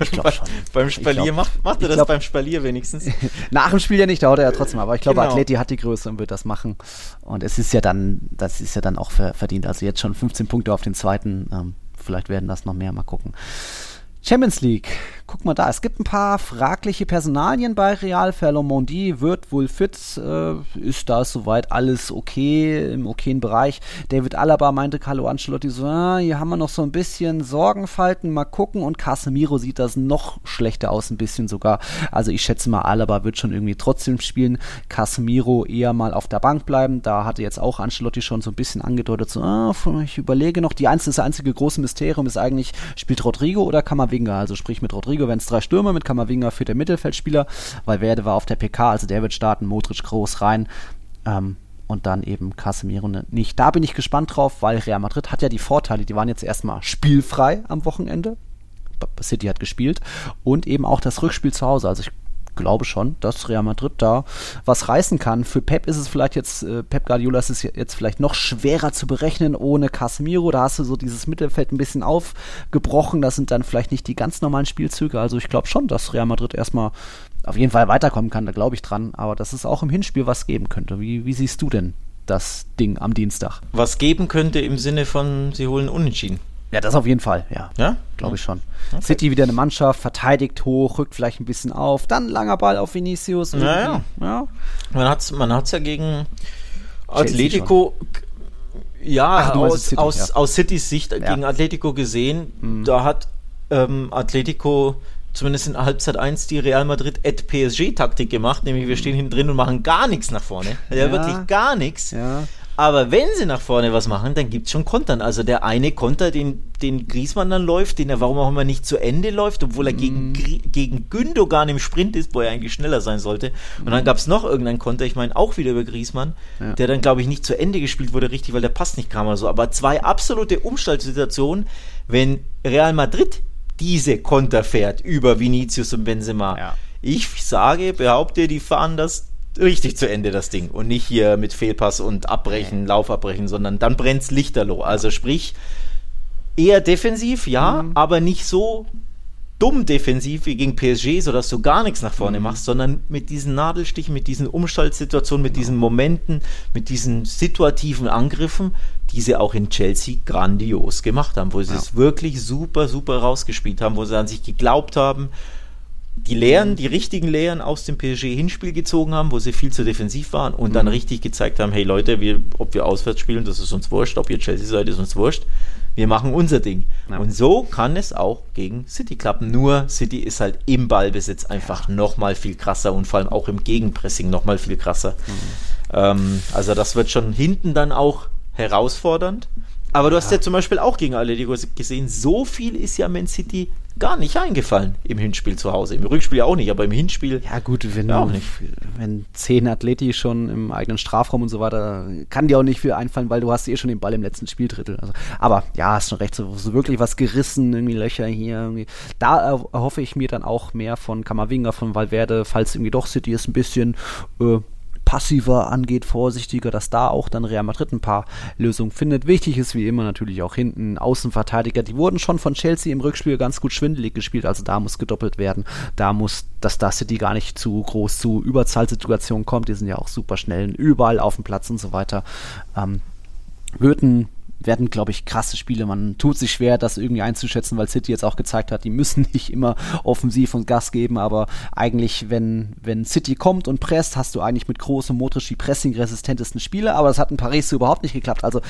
Ich glaube schon. beim Spalier glaub, macht, macht er das glaub, beim Spalier wenigstens. Nach dem Spiel ja nicht, da haut er ja trotzdem, aber ich glaube, genau. Atleti hat die Größe und wird das machen. Und es ist ja dann, das ist ja dann auch verdient. Also jetzt schon 15 Punkte auf den zweiten. Ähm, vielleicht werden das noch mehr, mal gucken. Champions League. Guck mal da, es gibt ein paar fragliche Personalien bei Real. Ferlo Mondi wird wohl fit, äh, ist da soweit alles okay, im okayen Bereich. David Alaba meinte Carlo Ancelotti so, ah, hier haben wir noch so ein bisschen Sorgenfalten, mal gucken. Und Casemiro sieht das noch schlechter aus, ein bisschen sogar. Also ich schätze mal, Alaba wird schon irgendwie trotzdem spielen. Casemiro eher mal auf der Bank bleiben. Da hatte jetzt auch Ancelotti schon so ein bisschen angedeutet, so, ah, ich überlege noch. Die einzige, das einzige große Mysterium ist eigentlich, spielt Rodrigo oder Kamavinga, also sprich mit Rodrigo wenn es drei Stürmer, mit Kamavinga für der Mittelfeldspieler, weil Werde war auf der PK, also der wird starten, Modric groß rein. Ähm, und dann eben Casemiro nicht. Da bin ich gespannt drauf, weil Real Madrid hat ja die Vorteile, die waren jetzt erstmal spielfrei am Wochenende. City hat gespielt und eben auch das Rückspiel zu Hause. Also ich glaube schon, dass Real Madrid da was reißen kann. Für Pep ist es vielleicht jetzt, äh, Pep Guardiola ist es jetzt vielleicht noch schwerer zu berechnen ohne Casemiro. Da hast du so dieses Mittelfeld ein bisschen aufgebrochen. Das sind dann vielleicht nicht die ganz normalen Spielzüge. Also ich glaube schon, dass Real Madrid erstmal auf jeden Fall weiterkommen kann. Da glaube ich dran. Aber dass es auch im Hinspiel was geben könnte. Wie, wie siehst du denn das Ding am Dienstag? Was geben könnte im Sinne von, sie holen Unentschieden. Ja, das auf jeden Fall, ja. Ja? Glaube ich schon. Okay. City wieder eine Mannschaft, verteidigt hoch, rückt vielleicht ein bisschen auf, dann langer Ball auf Vinicius. Ja, ja. ja. Man hat es man hat's ja gegen Atletico, ja, Ach, aus, City, aus, ja. aus Citys Sicht ja. gegen Atletico gesehen. Mhm. Da hat ähm, Atletico zumindest in Halbzeit 1 die Real Madrid at PSG-Taktik gemacht, nämlich wir stehen hinten drin und machen gar nichts nach vorne. Ja, wirklich gar nichts. Ja. Aber wenn sie nach vorne was machen, dann gibt es schon Kontern. Also der eine Konter, den, den Griesmann dann läuft, den er warum auch immer nicht zu Ende läuft, obwohl er gegen, mm. gegen Gündogan im Sprint ist, wo er eigentlich schneller sein sollte. Und dann gab es noch irgendeinen Konter, ich meine auch wieder über Griesmann, ja. der dann, glaube ich, nicht zu Ende gespielt wurde, richtig, weil der Pass nicht kam oder so. Aber zwei absolute Umschaltsituationen, wenn Real Madrid diese Konter fährt über Vinicius und Benzema. Ja. Ich sage, behaupte, die fahren das richtig zu Ende, das Ding. Und nicht hier mit Fehlpass und Abbrechen, Lauf abbrechen, sondern dann brennt's lichterloh. Also sprich, eher defensiv, ja, mhm. aber nicht so dumm defensiv wie gegen PSG, sodass du gar nichts nach vorne mhm. machst, sondern mit diesen Nadelstichen, mit diesen Umschaltsituationen, mit diesen Momenten, mit diesen situativen Angriffen, die sie auch in Chelsea grandios gemacht haben, wo sie ja. es wirklich super, super rausgespielt haben, wo sie an sich geglaubt haben, die Lehren, die richtigen Lehren aus dem PSG-Hinspiel gezogen haben, wo sie viel zu defensiv waren und mhm. dann richtig gezeigt haben, hey Leute, wir, ob wir auswärts spielen, das ist uns wurscht, ob ihr Chelsea seid, ist uns wurscht. Wir machen unser Ding. Ja. Und so kann es auch gegen City klappen. Nur City ist halt im Ballbesitz einfach ja. nochmal viel krasser und vor allem auch im Gegenpressing nochmal viel krasser. Mhm. Ähm, also das wird schon hinten dann auch herausfordernd. Aber du ja. hast ja zum Beispiel auch gegen Atletico gesehen, so viel ist ja Man City gar nicht eingefallen im Hinspiel zu Hause. Im Rückspiel auch nicht, aber im Hinspiel. Ja, gut, wenn, auch nicht. wenn zehn Athleti schon im eigenen Strafraum und so weiter, kann dir auch nicht viel einfallen, weil du hast eh schon den Ball im letzten Spieldrittel. Also, aber ja, hast schon recht, so, so, wirklich was gerissen, irgendwie Löcher hier. Irgendwie. Da erhoffe ich mir dann auch mehr von Kamavinga, von Valverde, falls irgendwie doch City ist ein bisschen. Äh, passiver angeht, vorsichtiger, dass da auch dann Real Madrid ein paar Lösungen findet. Wichtig ist wie immer natürlich auch hinten Außenverteidiger. Die wurden schon von Chelsea im Rückspiel ganz gut schwindelig gespielt, also da muss gedoppelt werden. Da muss, dass da City gar nicht zu groß zu Überzahlsituationen kommt. Die sind ja auch super schnell überall auf dem Platz und so weiter. Ähm, würden werden, glaube ich, krasse Spiele. Man tut sich schwer, das irgendwie einzuschätzen, weil City jetzt auch gezeigt hat, die müssen nicht immer offensiv und Gas geben, aber eigentlich, wenn, wenn City kommt und presst, hast du eigentlich mit großem Motrisch die pressing-resistentesten Spiele, aber das hat in Paris so überhaupt nicht geklappt. Also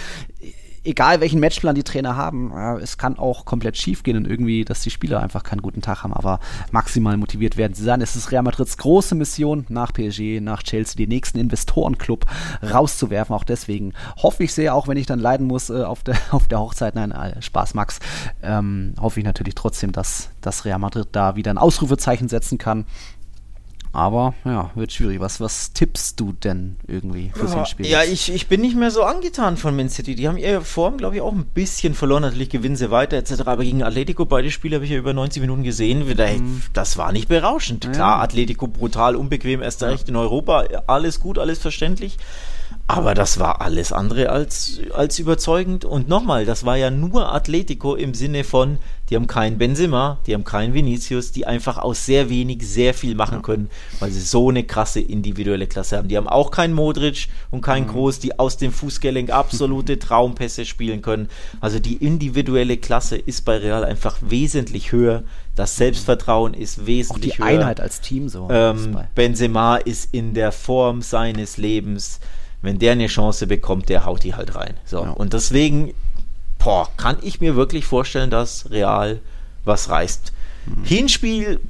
egal welchen Matchplan die Trainer haben, ja, es kann auch komplett schief gehen und irgendwie, dass die Spieler einfach keinen guten Tag haben, aber maximal motiviert werden sie sein. Es ist Real Madrids große Mission, nach PSG, nach Chelsea, den nächsten Investorenclub rauszuwerfen. Auch deswegen hoffe ich sehr, auch wenn ich dann leiden muss äh, auf, der, auf der Hochzeit, nein, äh, Spaß, Max, ähm, hoffe ich natürlich trotzdem, dass, dass Real Madrid da wieder ein Ausrufezeichen setzen kann aber ja, wird schwierig. Was, was tippst du denn irgendwie für so ein Spiel? Ja, ich, ich bin nicht mehr so angetan von Man City. Die haben ihre Form, glaube ich, auch ein bisschen verloren. Natürlich gewinnen sie weiter etc. Aber gegen Atletico, beide Spiele habe ich ja über 90 Minuten gesehen. Mhm. Das war nicht berauschend. Ja. Klar, Atletico brutal, unbequem, erst recht in Europa. Alles gut, alles verständlich. Aber das war alles andere als, als überzeugend. Und nochmal, das war ja nur Atletico im Sinne von, die haben keinen Benzema, die haben keinen Vinicius, die einfach aus sehr wenig sehr viel machen können, weil sie so eine krasse individuelle Klasse haben. Die haben auch keinen Modric und keinen mhm. Groß, die aus dem Fußgelenk absolute Traumpässe spielen können. Also die individuelle Klasse ist bei Real einfach wesentlich höher. Das Selbstvertrauen ist wesentlich höher. Auch die Einheit als Team so. Ähm, Benzema ist in der Form seines Lebens wenn der eine Chance bekommt, der haut die halt rein. So. Ja. Und deswegen, boah, kann ich mir wirklich vorstellen, dass Real was reißt. Mhm. Hinspiel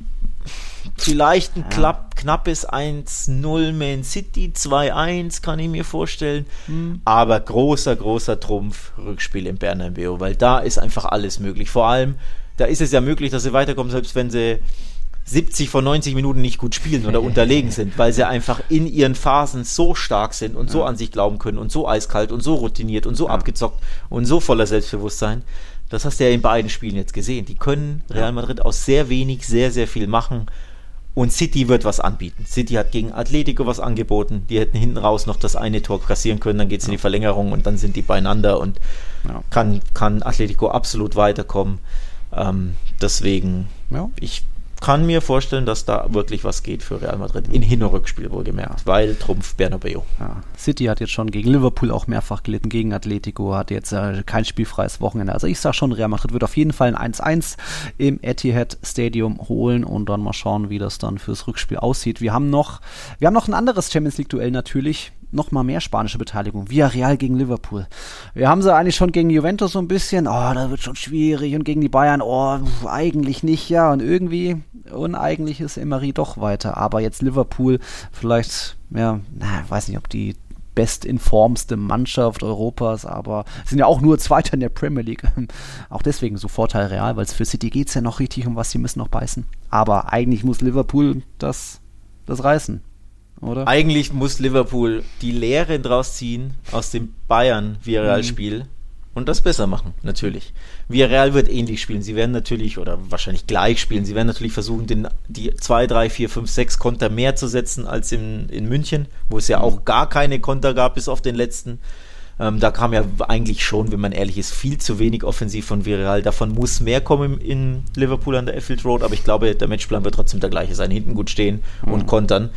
vielleicht ein ja. klapp, knappes 1-0 Man City, 2-1 kann ich mir vorstellen. Mhm. Aber großer, großer Trumpf Rückspiel im Bernabeu, weil da ist einfach alles möglich. Vor allem, da ist es ja möglich, dass sie weiterkommen, selbst wenn sie 70 von 90 Minuten nicht gut spielen oder unterlegen sind, weil sie einfach in ihren Phasen so stark sind und so an sich glauben können und so eiskalt und so routiniert und so ja. abgezockt und so voller Selbstbewusstsein. Das hast du ja in beiden Spielen jetzt gesehen. Die können Real Madrid aus sehr wenig sehr, sehr viel machen. Und City wird was anbieten. City hat gegen Atletico was angeboten. Die hätten hinten raus noch das eine Tor kassieren können, dann geht es in die Verlängerung und dann sind die beieinander und ja. kann, kann Atletico absolut weiterkommen. Ähm, deswegen, ja. ich kann mir vorstellen, dass da wirklich was geht für Real Madrid. In Hin- und Rückspiel wohlgemerkt, weil Trumpf Bernabeu. Ja. City hat jetzt schon gegen Liverpool auch mehrfach gelitten, gegen Atletico, hat jetzt äh, kein spielfreies Wochenende. Also ich sage schon, Real Madrid wird auf jeden Fall ein 1-1 im Etihad Stadium holen und dann mal schauen, wie das dann fürs Rückspiel aussieht. Wir haben noch, wir haben noch ein anderes Champions League Duell natürlich noch mal mehr spanische Beteiligung. Villarreal gegen Liverpool. Wir haben sie eigentlich schon gegen Juventus so ein bisschen, oh, das wird schon schwierig und gegen die Bayern, oh, eigentlich nicht, ja. Und irgendwie, uneigentlich ist Emery doch weiter. Aber jetzt Liverpool, vielleicht, ja, na, weiß nicht, ob die bestinformste Mannschaft Europas, aber sind ja auch nur Zweiter in der Premier League. auch deswegen so Vorteil real, weil es für City geht es ja noch richtig um was, sie müssen noch beißen. Aber eigentlich muss Liverpool das, das reißen oder? Eigentlich muss Liverpool die Lehre draus ziehen aus dem Bayern-Villarreal-Spiel mhm. und das besser machen, natürlich. Villarreal wird ähnlich spielen. Sie werden natürlich, oder wahrscheinlich gleich spielen, sie werden natürlich versuchen, den, die 2, 3, 4, 5, 6 Konter mehr zu setzen als in, in München, wo es ja mhm. auch gar keine Konter gab, bis auf den letzten. Ähm, da kam ja eigentlich schon, wenn man ehrlich ist, viel zu wenig offensiv von Viral. Davon muss mehr kommen in Liverpool an der Effield Road, aber ich glaube, der Matchplan wird trotzdem der gleiche sein. Hinten gut stehen mhm. und kontern.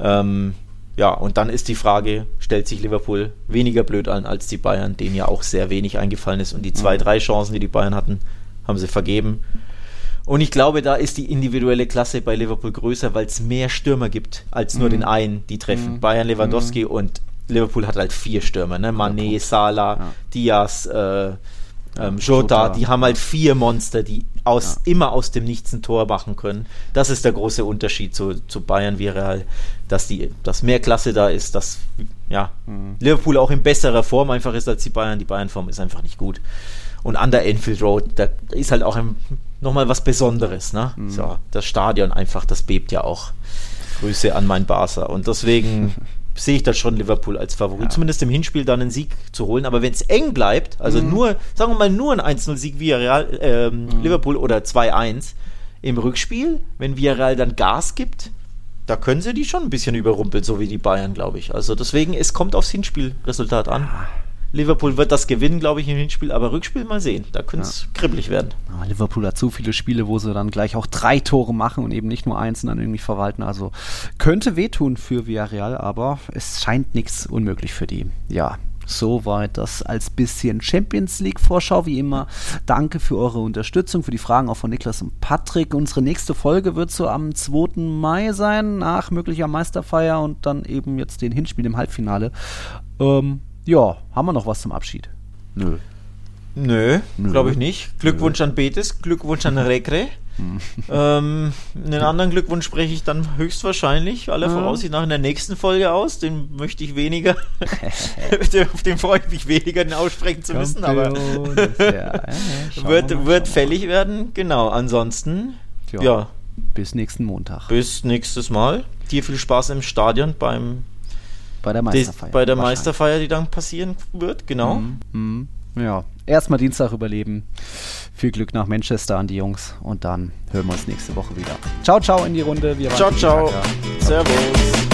Ähm, ja, und dann ist die Frage, stellt sich Liverpool weniger blöd an als die Bayern, denen ja auch sehr wenig eingefallen ist. Und die zwei, mhm. drei Chancen, die die Bayern hatten, haben sie vergeben. Und ich glaube, da ist die individuelle Klasse bei Liverpool größer, weil es mehr Stürmer gibt als nur mhm. den einen, die treffen. Mhm. Bayern, Lewandowski mhm. und Liverpool hat halt vier Stürmer, ne? Mané, Salah, ja. Diaz, äh, ähm, Jota, die haben halt vier Monster, die aus, ja. immer aus dem Nichts ein Tor machen können. Das ist der große Unterschied zu, zu Bayern wie Real, dass, die, dass mehr Klasse da ist, dass ja, mhm. Liverpool auch in besserer Form einfach ist als die Bayern. Die Bayern-Form ist einfach nicht gut. Und an der Enfield Road, da ist halt auch nochmal was Besonderes. Ne? Mhm. So, das Stadion einfach, das bebt ja auch. Grüße an mein Barca. Und deswegen sehe ich da schon Liverpool als Favorit, ja. zumindest im Hinspiel dann einen Sieg zu holen. Aber wenn es eng bleibt, also mhm. nur, sagen wir mal, nur ein 1-0-Sieg Villarreal, ähm, mhm. Liverpool oder 2-1 im Rückspiel, wenn Villarreal dann Gas gibt, da können sie die schon ein bisschen überrumpeln, so wie die Bayern, glaube ich. Also deswegen, es kommt aufs Hinspielresultat an. Ja. Liverpool wird das gewinnen, glaube ich, im Hinspiel, aber Rückspiel mal sehen. Da könnte es ja. kribbelig werden. Ja, Liverpool hat so viele Spiele, wo sie dann gleich auch drei Tore machen und eben nicht nur eins und dann irgendwie verwalten. Also könnte wehtun für Villarreal, aber es scheint nichts unmöglich für die. Ja, Soweit das als bisschen Champions League Vorschau, wie immer. Danke für eure Unterstützung, für die Fragen auch von Niklas und Patrick. Unsere nächste Folge wird so am 2. Mai sein, nach möglicher Meisterfeier und dann eben jetzt den Hinspiel im Halbfinale. Ähm, ja, haben wir noch was zum Abschied? Nö. Nö, Nö. glaube ich nicht. Glückwunsch Nö. an Betis, Glückwunsch an Rekre. Hm. ähm, einen anderen Glückwunsch spreche ich dann höchstwahrscheinlich aller Voraussicht nach in der nächsten Folge aus. Den möchte ich weniger, auf den freue ich mich weniger, den aussprechen zu müssen, aber ja, ja, wird, mal, wird fällig werden. Genau, ansonsten, ja. ja. Bis nächsten Montag. Bis nächstes Mal. Dir viel Spaß im Stadion beim bei der Meisterfeier. bei der Meisterfeier, die dann passieren wird, genau. Mhm. Mhm. Ja, erstmal Dienstag überleben. Viel Glück nach Manchester an die Jungs und dann hören wir uns nächste Woche wieder. Ciao, ciao in die Runde. Wir ciao, ciao. Servus.